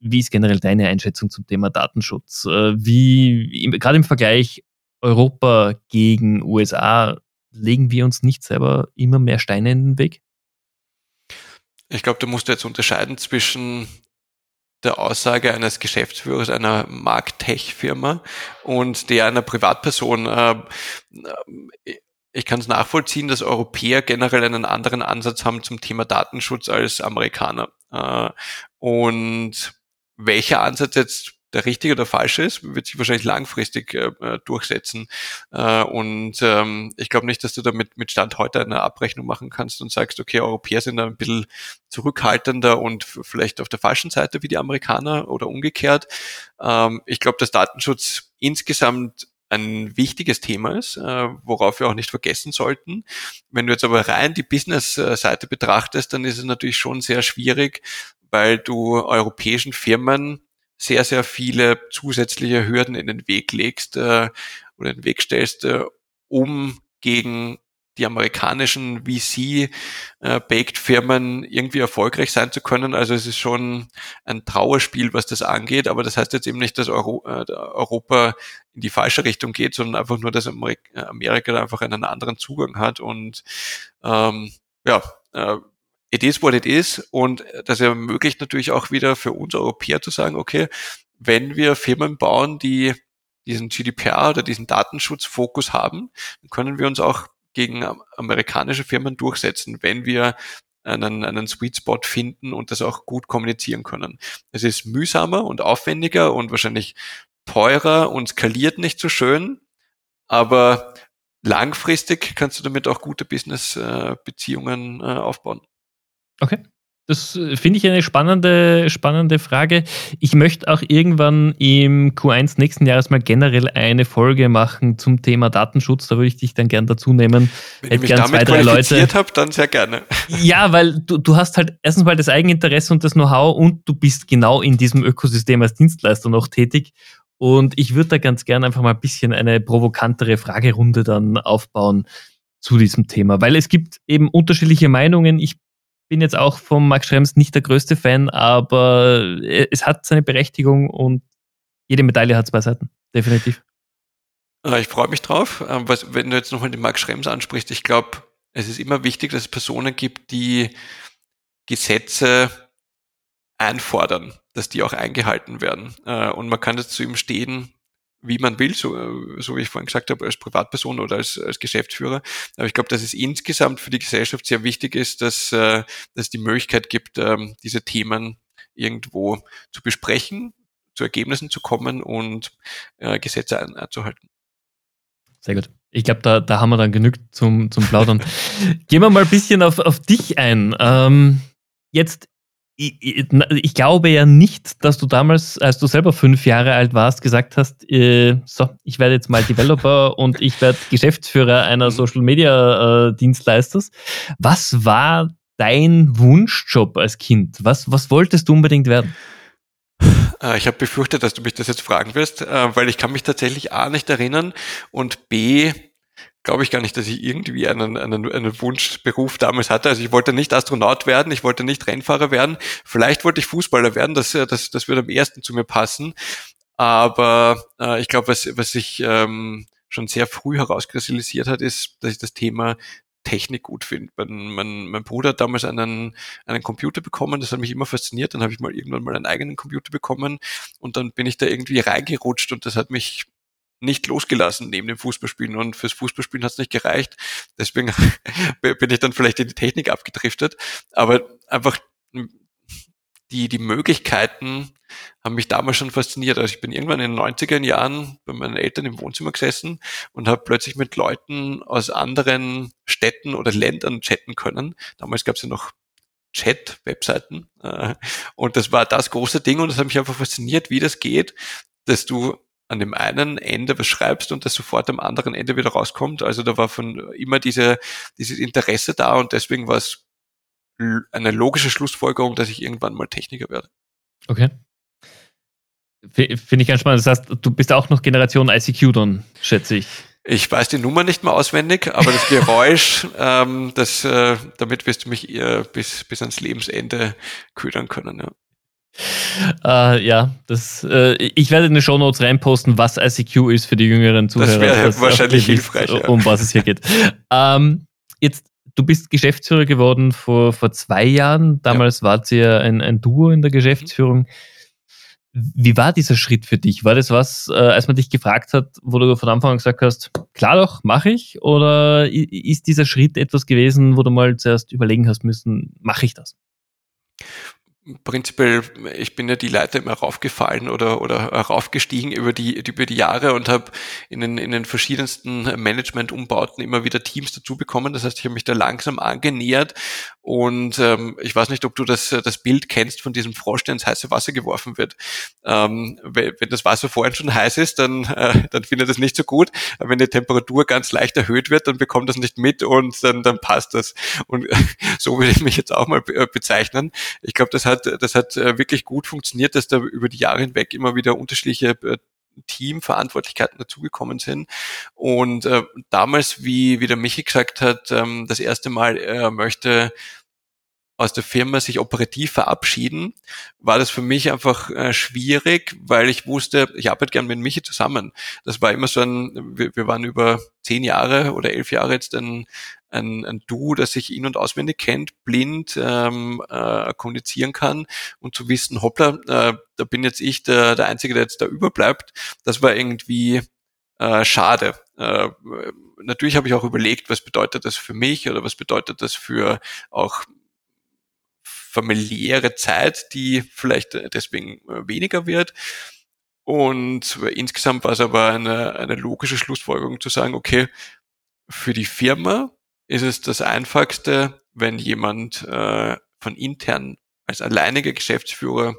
Wie ist generell deine Einschätzung zum Thema Datenschutz? Äh, wie, gerade im Vergleich Europa gegen USA, legen wir uns nicht selber immer mehr Steine in den Weg? Ich glaube, du musst jetzt unterscheiden zwischen der Aussage eines Geschäftsführers einer Marktech-Firma und der einer Privatperson. Äh, ich kann es nachvollziehen, dass Europäer generell einen anderen Ansatz haben zum Thema Datenschutz als Amerikaner. Äh, und welcher Ansatz jetzt der richtige oder falsche ist, wird sich wahrscheinlich langfristig äh, äh, durchsetzen. Äh, und ähm, ich glaube nicht, dass du damit mit Stand heute eine Abrechnung machen kannst und sagst, okay, Europäer sind ein bisschen zurückhaltender und vielleicht auf der falschen Seite wie die Amerikaner oder umgekehrt. Ähm, ich glaube, dass Datenschutz insgesamt ein wichtiges Thema ist, äh, worauf wir auch nicht vergessen sollten. Wenn du jetzt aber rein die Business-Seite betrachtest, dann ist es natürlich schon sehr schwierig, weil du europäischen Firmen sehr, sehr viele zusätzliche Hürden in den Weg legst äh, oder in den Weg stellst, äh, um gegen die amerikanischen VC-Baked-Firmen äh, irgendwie erfolgreich sein zu können. Also es ist schon ein Trauerspiel, was das angeht, aber das heißt jetzt eben nicht, dass Euro, äh, Europa in die falsche Richtung geht, sondern einfach nur, dass Amerika, Amerika einfach einen anderen Zugang hat und ähm, ja, äh, it is what it is und das ermöglicht natürlich auch wieder für uns Europäer zu sagen, okay, wenn wir Firmen bauen, die diesen GDPR oder diesen Datenschutzfokus haben, dann können wir uns auch gegen amerikanische Firmen durchsetzen, wenn wir einen, einen Sweet Spot finden und das auch gut kommunizieren können. Es ist mühsamer und aufwendiger und wahrscheinlich teurer und skaliert nicht so schön, aber langfristig kannst du damit auch gute Business-Beziehungen äh, aufbauen. Okay. Das äh, finde ich eine spannende, spannende Frage. Ich möchte auch irgendwann im Q1 nächsten Jahres mal generell eine Folge machen zum Thema Datenschutz. Da würde ich dich dann gern dazu nehmen. Wenn ich mich gern damit zwei, Leute. habe, dann sehr gerne. Ja, weil du, du hast halt erstens mal das Eigeninteresse und das Know-how und du bist genau in diesem Ökosystem als Dienstleister noch tätig. Und ich würde da ganz gern einfach mal ein bisschen eine provokantere Fragerunde dann aufbauen zu diesem Thema, weil es gibt eben unterschiedliche Meinungen. Ich bin jetzt auch vom Max Schrems nicht der größte Fan, aber äh, es hat seine Berechtigung und jede Medaille hat zwei Seiten, definitiv. Äh, ich freue mich drauf. Ähm, was, wenn du jetzt nochmal den Max Schrems ansprichst, ich glaube, es ist immer wichtig, dass es Personen gibt, die Gesetze einfordern, dass die auch eingehalten werden. Äh, und man kann jetzt zu ihm stehen, wie man will, so, so wie ich vorhin gesagt habe, als Privatperson oder als, als Geschäftsführer. Aber ich glaube, dass es insgesamt für die Gesellschaft sehr wichtig ist, dass, äh, dass es die Möglichkeit gibt, ähm, diese Themen irgendwo zu besprechen, zu Ergebnissen zu kommen und äh, Gesetze einzuhalten. Sehr gut. Ich glaube, da, da haben wir dann genügt zum, zum Plaudern. Gehen wir mal ein bisschen auf, auf dich ein. Ähm, jetzt ich, ich, glaube ja nicht, dass du damals, als du selber fünf Jahre alt warst, gesagt hast, äh, so, ich werde jetzt mal Developer und ich werde Geschäftsführer einer Social Media äh, Dienstleisters. Was war dein Wunschjob als Kind? Was, was wolltest du unbedingt werden? Äh, ich habe befürchtet, dass du mich das jetzt fragen wirst, äh, weil ich kann mich tatsächlich A nicht erinnern und B glaube ich gar nicht, dass ich irgendwie einen, einen, einen Wunschberuf damals hatte. Also ich wollte nicht Astronaut werden, ich wollte nicht Rennfahrer werden. Vielleicht wollte ich Fußballer werden, das, das, das würde am ersten zu mir passen. Aber äh, ich glaube, was, was sich ähm, schon sehr früh herauskristallisiert hat, ist, dass ich das Thema Technik gut finde. Mein, mein, mein Bruder hat damals einen, einen Computer bekommen, das hat mich immer fasziniert. Dann habe ich mal irgendwann mal einen eigenen Computer bekommen und dann bin ich da irgendwie reingerutscht und das hat mich nicht losgelassen neben dem Fußballspielen und fürs Fußballspielen hat es nicht gereicht. Deswegen bin ich dann vielleicht in die Technik abgedriftet. Aber einfach die, die Möglichkeiten haben mich damals schon fasziniert. Also ich bin irgendwann in den 90er Jahren bei meinen Eltern im Wohnzimmer gesessen und habe plötzlich mit Leuten aus anderen Städten oder Ländern chatten können. Damals gab es ja noch Chat-Webseiten. Äh, und das war das große Ding und das hat mich einfach fasziniert, wie das geht, dass du an dem einen Ende was schreibst und das sofort am anderen Ende wieder rauskommt. Also da war von immer diese, dieses Interesse da und deswegen war es eine logische Schlussfolgerung, dass ich irgendwann mal Techniker werde. Okay. Finde ich ganz spannend. Das heißt, du bist auch noch Generation ICQ dann, schätze ich. Ich weiß die Nummer nicht mehr auswendig, aber das Geräusch, ähm, das, äh, damit wirst du mich eher bis, bis ans Lebensende ködern können. Ja. Uh, ja, das, äh, ich werde in die Show Notes reinposten, was ICQ ist für die jüngeren Zuhörer. Das wäre wahrscheinlich hilfreich. Ja. Um was es hier geht. ähm, jetzt, du bist Geschäftsführer geworden vor, vor zwei Jahren. Damals ja. wart ihr ein, ein Duo in der Geschäftsführung. Wie war dieser Schritt für dich? War das was, äh, als man dich gefragt hat, wo du von Anfang an gesagt hast, klar doch, mache ich? Oder ist dieser Schritt etwas gewesen, wo du mal zuerst überlegen hast müssen, mache ich das? Prinzipiell, ich bin ja die Leiter immer raufgefallen oder, oder raufgestiegen über die, über die Jahre und habe in den, in den verschiedensten Management-Umbauten immer wieder Teams dazu bekommen. Das heißt, ich habe mich da langsam angenähert und ähm, ich weiß nicht, ob du das, das Bild kennst von diesem Frosch, der ins heiße Wasser geworfen wird. Ähm, wenn das Wasser vorhin schon heiß ist, dann, äh, dann findet es nicht so gut. Aber wenn die Temperatur ganz leicht erhöht wird, dann bekommt das nicht mit und dann, dann passt das. Und so würde ich mich jetzt auch mal bezeichnen. Ich glaube, das hat, das hat äh, wirklich gut funktioniert, dass da über die Jahre hinweg immer wieder unterschiedliche äh, Teamverantwortlichkeiten dazugekommen sind. Und äh, damals, wie, wie der Michi gesagt hat, ähm, das erste Mal, er möchte aus der Firma sich operativ verabschieden, war das für mich einfach äh, schwierig, weil ich wusste, ich arbeite gern mit Michi zusammen. Das war immer so ein, wir, wir waren über zehn Jahre oder elf Jahre jetzt ein, ein, ein Duo, das sich in- und auswendig kennt, blind ähm, äh, kommunizieren kann und zu wissen, hoppla, äh, da bin jetzt ich der, der Einzige, der jetzt da überbleibt, das war irgendwie äh, schade. Äh, natürlich habe ich auch überlegt, was bedeutet das für mich oder was bedeutet das für auch familiäre Zeit, die vielleicht deswegen weniger wird. Und insgesamt war es aber eine, eine logische Schlussfolgerung zu sagen, okay, für die Firma ist es das Einfachste, wenn jemand äh, von intern als alleiniger Geschäftsführer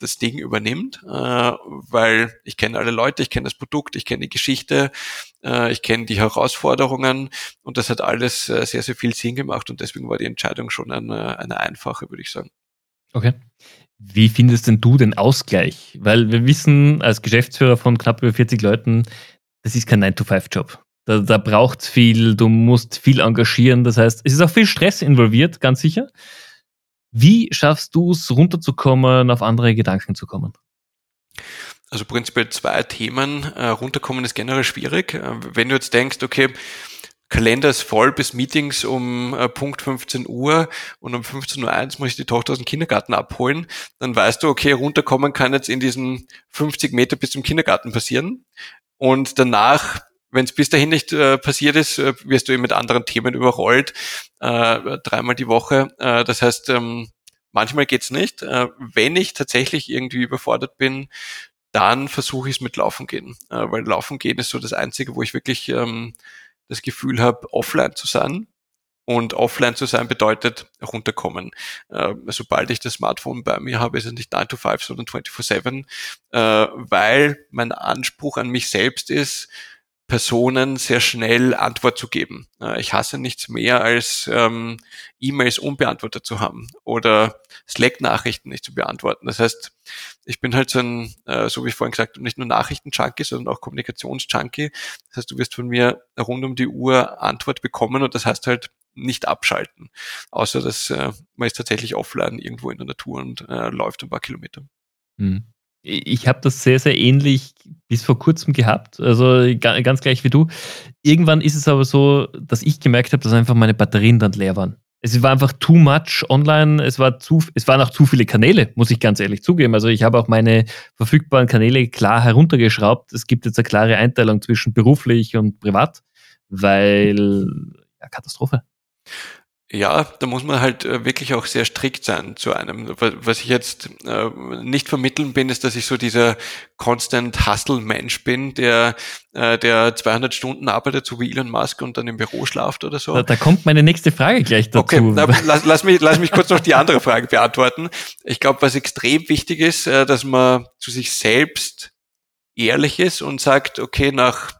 das Ding übernimmt, äh, weil ich kenne alle Leute, ich kenne das Produkt, ich kenne die Geschichte, äh, ich kenne die Herausforderungen und das hat alles äh, sehr, sehr viel Sinn gemacht und deswegen war die Entscheidung schon eine, eine einfache, würde ich sagen. Okay. Wie findest denn du den Ausgleich? Weil wir wissen, als Geschäftsführer von knapp über 40 Leuten, das ist kein 9-to-5-Job. Da, da braucht es viel, du musst viel engagieren. Das heißt, es ist auch viel Stress involviert, ganz sicher. Wie schaffst du es, runterzukommen, auf andere Gedanken zu kommen? Also prinzipiell zwei Themen. Äh, runterkommen ist generell schwierig. Äh, wenn du jetzt denkst, okay, Kalender ist voll bis Meetings um äh, Punkt 15 Uhr und um 15.01 Uhr muss ich die Tochter aus dem Kindergarten abholen, dann weißt du, okay, runterkommen kann jetzt in diesen 50 Meter bis zum Kindergarten passieren. Und danach wenn es bis dahin nicht äh, passiert ist, äh, wirst du eben mit anderen Themen überrollt, äh, dreimal die Woche. Äh, das heißt, ähm, manchmal geht's nicht. Äh, wenn ich tatsächlich irgendwie überfordert bin, dann versuche ich es mit Laufen gehen. Äh, weil Laufen gehen ist so das Einzige, wo ich wirklich ähm, das Gefühl habe, offline zu sein. Und offline zu sein bedeutet runterkommen. Äh, sobald ich das Smartphone bei mir habe, ist es nicht 9 to 5, sondern 24-7, äh, weil mein Anspruch an mich selbst ist, Personen sehr schnell Antwort zu geben. Ich hasse nichts mehr, als ähm, E-Mails unbeantwortet zu haben oder Slack-Nachrichten nicht zu beantworten. Das heißt, ich bin halt so ein, äh, so wie ich vorhin gesagt nicht nur Nachrichten-Junkie, sondern auch Kommunikations-Junkie. Das heißt, du wirst von mir rund um die Uhr Antwort bekommen und das heißt halt nicht abschalten. Außer dass äh, man ist tatsächlich offline irgendwo in der Natur und äh, läuft ein paar Kilometer. Mhm. Ich habe das sehr, sehr ähnlich bis vor kurzem gehabt. Also ganz gleich wie du. Irgendwann ist es aber so, dass ich gemerkt habe, dass einfach meine Batterien dann leer waren. Es war einfach too much online. Es, war zu, es waren auch zu viele Kanäle, muss ich ganz ehrlich zugeben. Also ich habe auch meine verfügbaren Kanäle klar heruntergeschraubt. Es gibt jetzt eine klare Einteilung zwischen beruflich und privat, weil ja, Katastrophe. Ja, da muss man halt äh, wirklich auch sehr strikt sein zu einem. Was ich jetzt äh, nicht vermitteln bin, ist, dass ich so dieser Constant Hustle-Mensch bin, der, äh, der 200 Stunden arbeitet, so wie Elon Musk und dann im Büro schlaft oder so. Da, da kommt meine nächste Frage gleich dazu. Okay, na, lass, lass, mich, lass mich kurz noch die andere Frage beantworten. Ich glaube, was extrem wichtig ist, dass man zu sich selbst ehrlich ist und sagt, okay, nach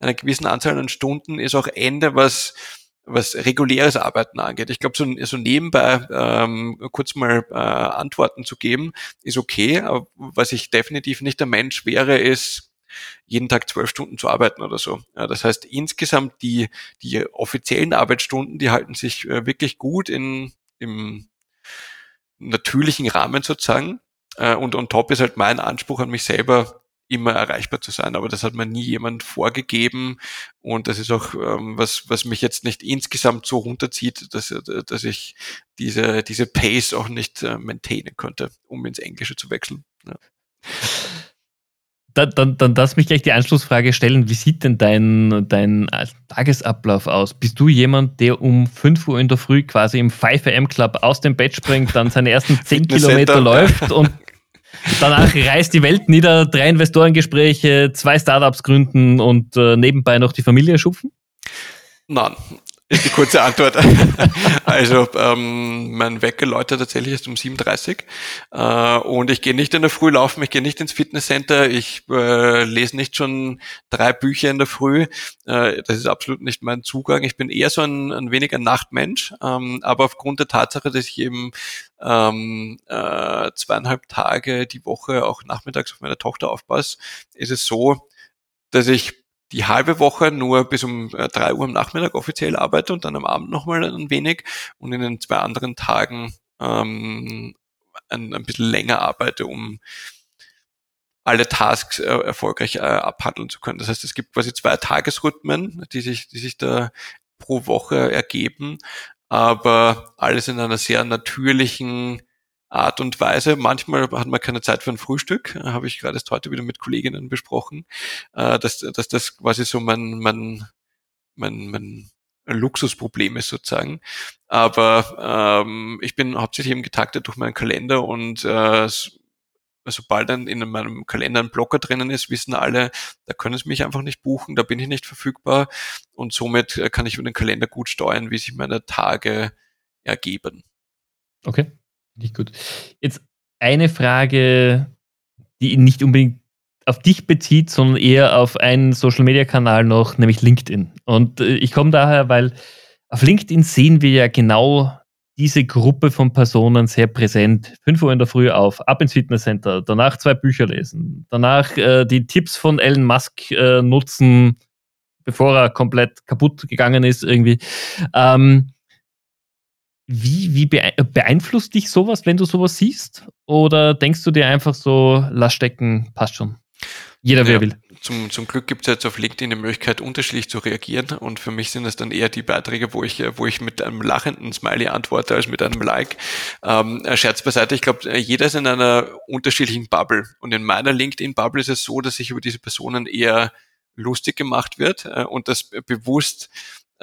einer gewissen Anzahl an Stunden ist auch Ende, was was reguläres Arbeiten angeht. Ich glaube, so, so nebenbei ähm, kurz mal äh, Antworten zu geben, ist okay. Aber was ich definitiv nicht der Mensch wäre, ist jeden Tag zwölf Stunden zu arbeiten oder so. Ja, das heißt, insgesamt die, die offiziellen Arbeitsstunden, die halten sich äh, wirklich gut in, im natürlichen Rahmen sozusagen. Äh, und on top ist halt mein Anspruch an mich selber, immer erreichbar zu sein. Aber das hat mir nie jemand vorgegeben und das ist auch ähm, was, was mich jetzt nicht insgesamt so runterzieht, dass, dass ich diese, diese Pace auch nicht äh, maintainen könnte, um ins Englische zu wechseln. Ja. Dann, dann, dann darfst mich gleich die Anschlussfrage stellen, wie sieht denn dein, dein Tagesablauf aus? Bist du jemand, der um 5 Uhr in der Früh quasi im 5 am Club aus dem Bett springt, dann seine ersten 10 Kilometer läuft und Danach reißt die Welt nieder, drei Investorengespräche, zwei Startups gründen und äh, nebenbei noch die Familie schupfen? Nein, ist die kurze Antwort. also ähm, mein Wecker läutet tatsächlich erst um 7.30 äh, und ich gehe nicht in der Früh laufen, ich gehe nicht ins Fitnesscenter, ich äh, lese nicht schon drei Bücher in der Früh. Äh, das ist absolut nicht mein Zugang. Ich bin eher so ein, ein weniger Nachtmensch, ähm, aber aufgrund der Tatsache, dass ich eben ähm, äh, zweieinhalb Tage die Woche auch nachmittags auf meine Tochter aufpasse, ist es so, dass ich die halbe Woche nur bis um äh, drei Uhr am Nachmittag offiziell arbeite und dann am Abend nochmal ein wenig und in den zwei anderen Tagen ähm, ein, ein bisschen länger arbeite, um alle Tasks äh, erfolgreich äh, abhandeln zu können. Das heißt, es gibt quasi zwei Tagesrhythmen, die sich, die sich da pro Woche ergeben, aber alles in einer sehr natürlichen Art und Weise. Manchmal hat man keine Zeit für ein Frühstück, habe ich gerade erst heute wieder mit Kolleginnen besprochen, äh, dass, dass das quasi so mein, mein, mein, mein ein Luxusproblem ist sozusagen. Aber ähm, ich bin hauptsächlich eben getaktet durch meinen Kalender und äh, sobald dann in meinem Kalender ein Blocker drinnen ist, wissen alle, da können sie mich einfach nicht buchen, da bin ich nicht verfügbar und somit äh, kann ich über den Kalender gut steuern, wie sich meine Tage ergeben. Okay, ich gut. Jetzt eine Frage, die nicht unbedingt auf dich bezieht, sondern eher auf einen Social-Media-Kanal noch, nämlich LinkedIn. Und äh, ich komme daher, weil auf LinkedIn sehen wir ja genau diese Gruppe von Personen sehr präsent. 5 Uhr in der Früh auf, ab ins Fitnesscenter, danach zwei Bücher lesen, danach äh, die Tipps von Elon Musk äh, nutzen, bevor er komplett kaputt gegangen ist irgendwie. Ähm, wie, wie beeinflusst dich sowas, wenn du sowas siehst? Oder denkst du dir einfach so, lass stecken, passt schon? Jeder, wer ja, will. Zum, zum Glück gibt es jetzt auf LinkedIn die Möglichkeit, unterschiedlich zu reagieren. Und für mich sind es dann eher die Beiträge, wo ich, wo ich mit einem lachenden Smiley antworte, als mit einem Like. Ähm, Scherz beiseite, ich glaube, jeder ist in einer unterschiedlichen Bubble. Und in meiner LinkedIn-Bubble ist es so, dass ich über diese Personen eher lustig gemacht wird äh, und das bewusst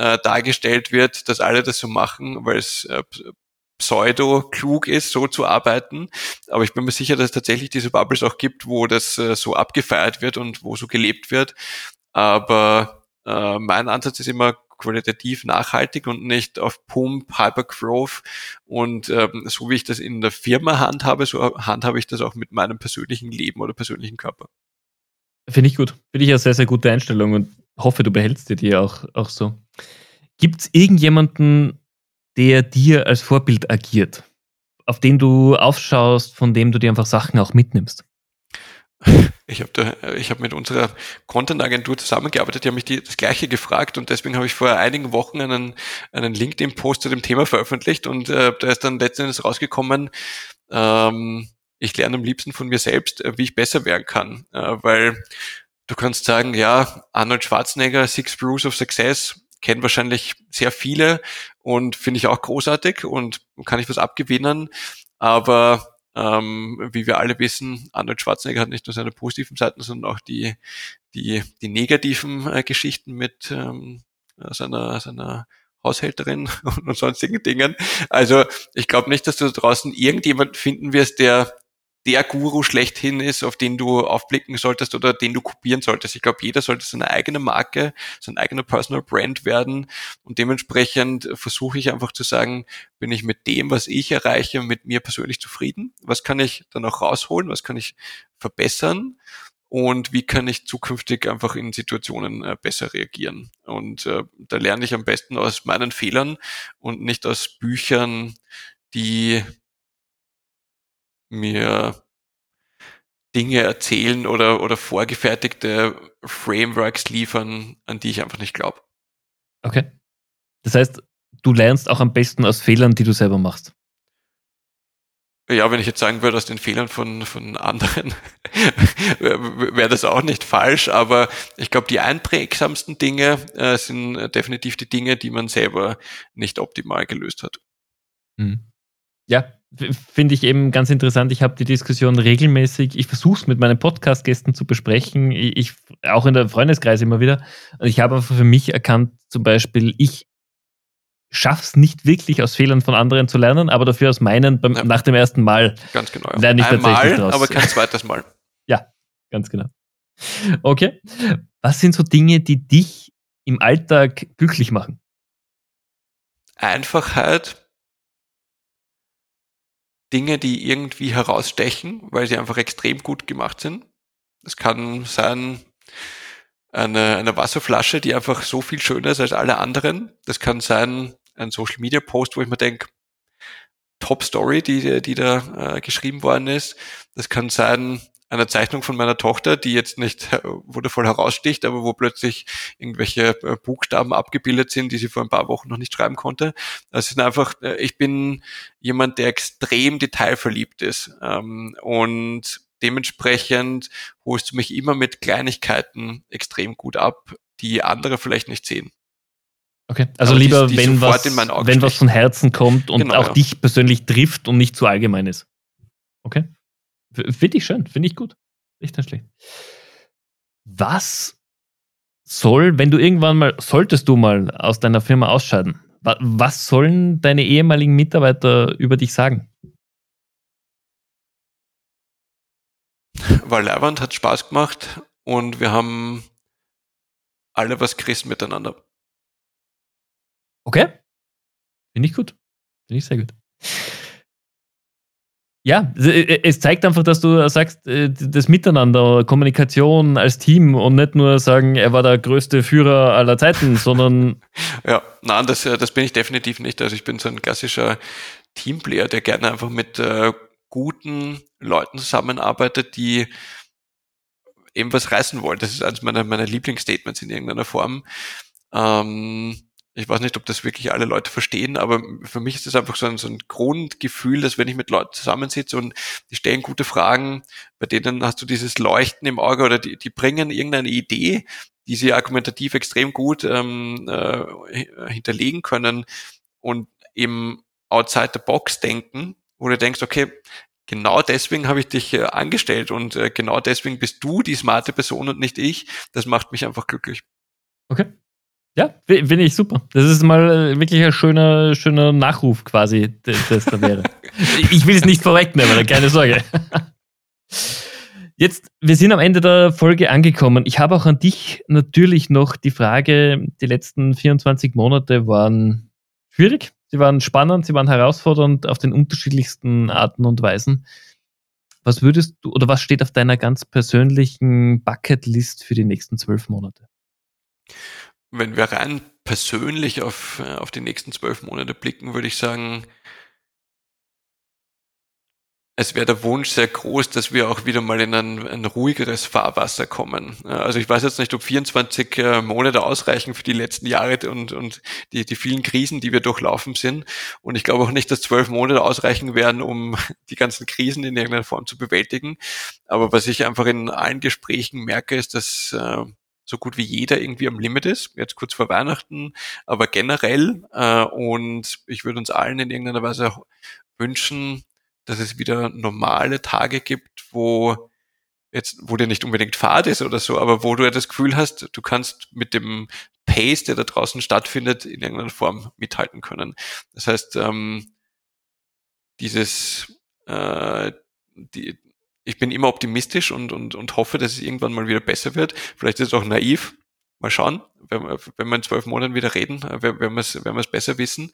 äh, dargestellt wird, dass alle das so machen, weil es äh, pseudo-klug ist, so zu arbeiten. Aber ich bin mir sicher, dass es tatsächlich diese Bubbles auch gibt, wo das äh, so abgefeiert wird und wo so gelebt wird. Aber äh, mein Ansatz ist immer qualitativ nachhaltig und nicht auf Pump, Hypergrowth. Und ähm, so wie ich das in der Firma handhabe, so handhabe ich das auch mit meinem persönlichen Leben oder persönlichen Körper. Finde ich gut. Finde ich eine sehr, sehr gute Einstellung und hoffe, du behältst dir die auch, auch so. Gibt es irgendjemanden, der dir als Vorbild agiert, auf den du aufschaust, von dem du dir einfach Sachen auch mitnimmst? Ich habe hab mit unserer Content-Agentur zusammengearbeitet, die haben mich die, das gleiche gefragt und deswegen habe ich vor einigen Wochen einen, einen LinkedIn-Post zu dem Thema veröffentlicht und äh, da ist dann letztendlich rausgekommen, ähm, ich lerne am liebsten von mir selbst, äh, wie ich besser werden kann, äh, weil du kannst sagen, ja, Arnold Schwarzenegger, Six Brews of Success, kennen wahrscheinlich sehr viele und finde ich auch großartig und kann ich was abgewinnen. Aber ähm, wie wir alle wissen, Arnold Schwarzenegger hat nicht nur seine positiven Seiten, sondern auch die, die, die negativen äh, Geschichten mit ähm, seiner, seiner Haushälterin und sonstigen Dingen. Also ich glaube nicht, dass du da draußen irgendjemand finden wirst, der der Guru schlechthin ist, auf den du aufblicken solltest oder den du kopieren solltest. Ich glaube, jeder sollte seine eigene Marke, sein eigener Personal Brand werden und dementsprechend versuche ich einfach zu sagen, bin ich mit dem, was ich erreiche, mit mir persönlich zufrieden? Was kann ich dann auch rausholen? Was kann ich verbessern? Und wie kann ich zukünftig einfach in Situationen äh, besser reagieren? Und äh, da lerne ich am besten aus meinen Fehlern und nicht aus Büchern, die mir Dinge erzählen oder, oder vorgefertigte Frameworks liefern, an die ich einfach nicht glaube. Okay. Das heißt, du lernst auch am besten aus Fehlern, die du selber machst. Ja, wenn ich jetzt sagen würde, aus den Fehlern von, von anderen, wäre das auch nicht falsch, aber ich glaube, die einprägsamsten Dinge äh, sind definitiv die Dinge, die man selber nicht optimal gelöst hat. Mhm. Ja, finde ich eben ganz interessant. Ich habe die Diskussion regelmäßig, ich versuche es mit meinen Podcast-Gästen zu besprechen, ich, auch in der Freundeskreis immer wieder. Und ich habe einfach für mich erkannt, zum Beispiel, ich schaffe es nicht wirklich aus Fehlern von anderen zu lernen, aber dafür aus meinen beim, ja. nach dem ersten Mal ganz genau, ja. lerne ich Einmal, tatsächlich draus. aber kein zweites Mal. ja, ganz genau. Okay. Was sind so Dinge, die dich im Alltag glücklich machen? Einfachheit, Dinge, die irgendwie herausstechen, weil sie einfach extrem gut gemacht sind. Das kann sein eine, eine Wasserflasche, die einfach so viel schöner ist als alle anderen. Das kann sein ein Social Media Post, wo ich mir denke, Top Story, die, die da äh, geschrieben worden ist. Das kann sein einer Zeichnung von meiner Tochter, die jetzt nicht äh, wundervoll heraussticht, aber wo plötzlich irgendwelche äh, Buchstaben abgebildet sind, die sie vor ein paar Wochen noch nicht schreiben konnte. Das sind einfach, äh, ich bin jemand, der extrem detailverliebt ist ähm, und dementsprechend holst du mich immer mit Kleinigkeiten extrem gut ab, die andere vielleicht nicht sehen. Okay, also Aber lieber, die, die wenn, was, wenn was von Herzen kommt und genau, auch ja. dich persönlich trifft und nicht zu allgemein ist. Okay. Finde ich schön, finde ich gut. Nicht schlecht. Was soll, wenn du irgendwann mal, solltest du mal aus deiner Firma ausscheiden, was sollen deine ehemaligen Mitarbeiter über dich sagen? War Leibwand, hat Spaß gemacht und wir haben alle was gerissen miteinander. Okay. Finde ich gut. Finde ich sehr gut. Ja, äh, es zeigt einfach, dass du sagst, äh, das Miteinander, Kommunikation als Team und nicht nur sagen, er war der größte Führer aller Zeiten, sondern. Ja, nein, das, äh, das bin ich definitiv nicht. Also ich bin so ein klassischer Teamplayer, der gerne einfach mit äh, guten Leuten zusammenarbeitet, die eben was reißen wollen. Das ist eines meiner, meiner Lieblingsstatements in irgendeiner Form. Ähm, ich weiß nicht, ob das wirklich alle Leute verstehen, aber für mich ist das einfach so ein, so ein Grundgefühl, dass wenn ich mit Leuten zusammensitze und die stellen gute Fragen, bei denen hast du dieses Leuchten im Auge oder die, die bringen irgendeine Idee, die sie argumentativ extrem gut ähm, äh, hinterlegen können und eben outside the box denken, wo du denkst, okay, genau deswegen habe ich dich äh, angestellt und äh, genau deswegen bist du die smarte Person und nicht ich. Das macht mich einfach glücklich. Okay. Ja, finde ich super. Das ist mal äh, wirklich ein schöner, schöner Nachruf quasi, das da wäre. ich will es nicht vorwegnehmen, keine Sorge. Jetzt, wir sind am Ende der Folge angekommen. Ich habe auch an dich natürlich noch die Frage, die letzten 24 Monate waren schwierig, sie waren spannend, sie waren herausfordernd auf den unterschiedlichsten Arten und Weisen. Was würdest du oder was steht auf deiner ganz persönlichen Bucketlist für die nächsten zwölf Monate? Wenn wir rein persönlich auf, äh, auf die nächsten zwölf Monate blicken, würde ich sagen, es wäre der Wunsch sehr groß, dass wir auch wieder mal in ein, ein, ruhigeres Fahrwasser kommen. Also ich weiß jetzt nicht, ob 24 äh, Monate ausreichen für die letzten Jahre und, und die, die vielen Krisen, die wir durchlaufen sind. Und ich glaube auch nicht, dass zwölf Monate ausreichen werden, um die ganzen Krisen in irgendeiner Form zu bewältigen. Aber was ich einfach in allen Gesprächen merke, ist, dass äh, so gut wie jeder irgendwie am Limit ist, jetzt kurz vor Weihnachten, aber generell. Äh, und ich würde uns allen in irgendeiner Weise wünschen, dass es wieder normale Tage gibt, wo jetzt, wo dir nicht unbedingt Fahrt ist oder so, aber wo du ja das Gefühl hast, du kannst mit dem Pace, der da draußen stattfindet, in irgendeiner Form mithalten können. Das heißt, ähm, dieses, äh, die, ich bin immer optimistisch und, und, und hoffe, dass es irgendwann mal wieder besser wird. Vielleicht ist es auch naiv. Mal schauen, wenn, wenn wir in zwölf Monaten wieder reden, wenn wir es wenn wir es besser wissen.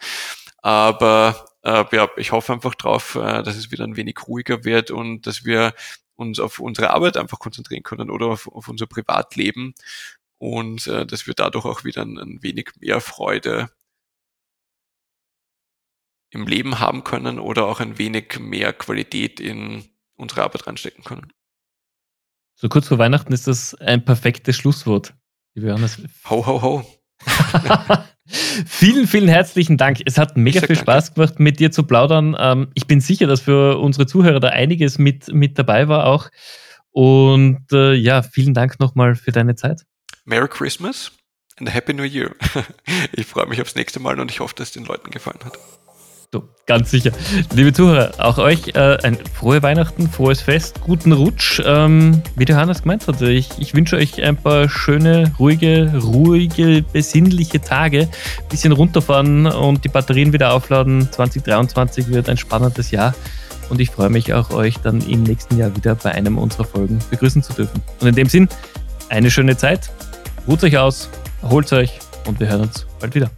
Aber äh, ja, ich hoffe einfach drauf, äh, dass es wieder ein wenig ruhiger wird und dass wir uns auf unsere Arbeit einfach konzentrieren können oder auf, auf unser Privatleben und äh, dass wir dadurch auch wieder ein, ein wenig mehr Freude im Leben haben können oder auch ein wenig mehr Qualität in unsere Arbeit reinstecken können. So kurz vor Weihnachten ist das ein perfektes Schlusswort. Liebe Johannes. Ho, ho, ho. vielen, vielen herzlichen Dank. Es hat mega viel Spaß danke. gemacht, mit dir zu plaudern. Ähm, ich bin sicher, dass für unsere Zuhörer da einiges mit, mit dabei war auch. Und äh, ja, vielen Dank nochmal für deine Zeit. Merry Christmas and Happy New Year. ich freue mich aufs nächste Mal und ich hoffe, dass es den Leuten gefallen hat. Du, ganz sicher. Liebe Zuhörer, auch euch äh, ein frohe Weihnachten, frohes Fest, guten Rutsch. Ähm, wie der Hannes gemeint hat, ich, ich wünsche euch ein paar schöne, ruhige, ruhige, besinnliche Tage. Bisschen runterfahren und die Batterien wieder aufladen. 2023 wird ein spannendes Jahr. Und ich freue mich auch, euch dann im nächsten Jahr wieder bei einem unserer Folgen begrüßen zu dürfen. Und in dem Sinn, eine schöne Zeit. Ruht euch aus, erholt euch und wir hören uns bald wieder.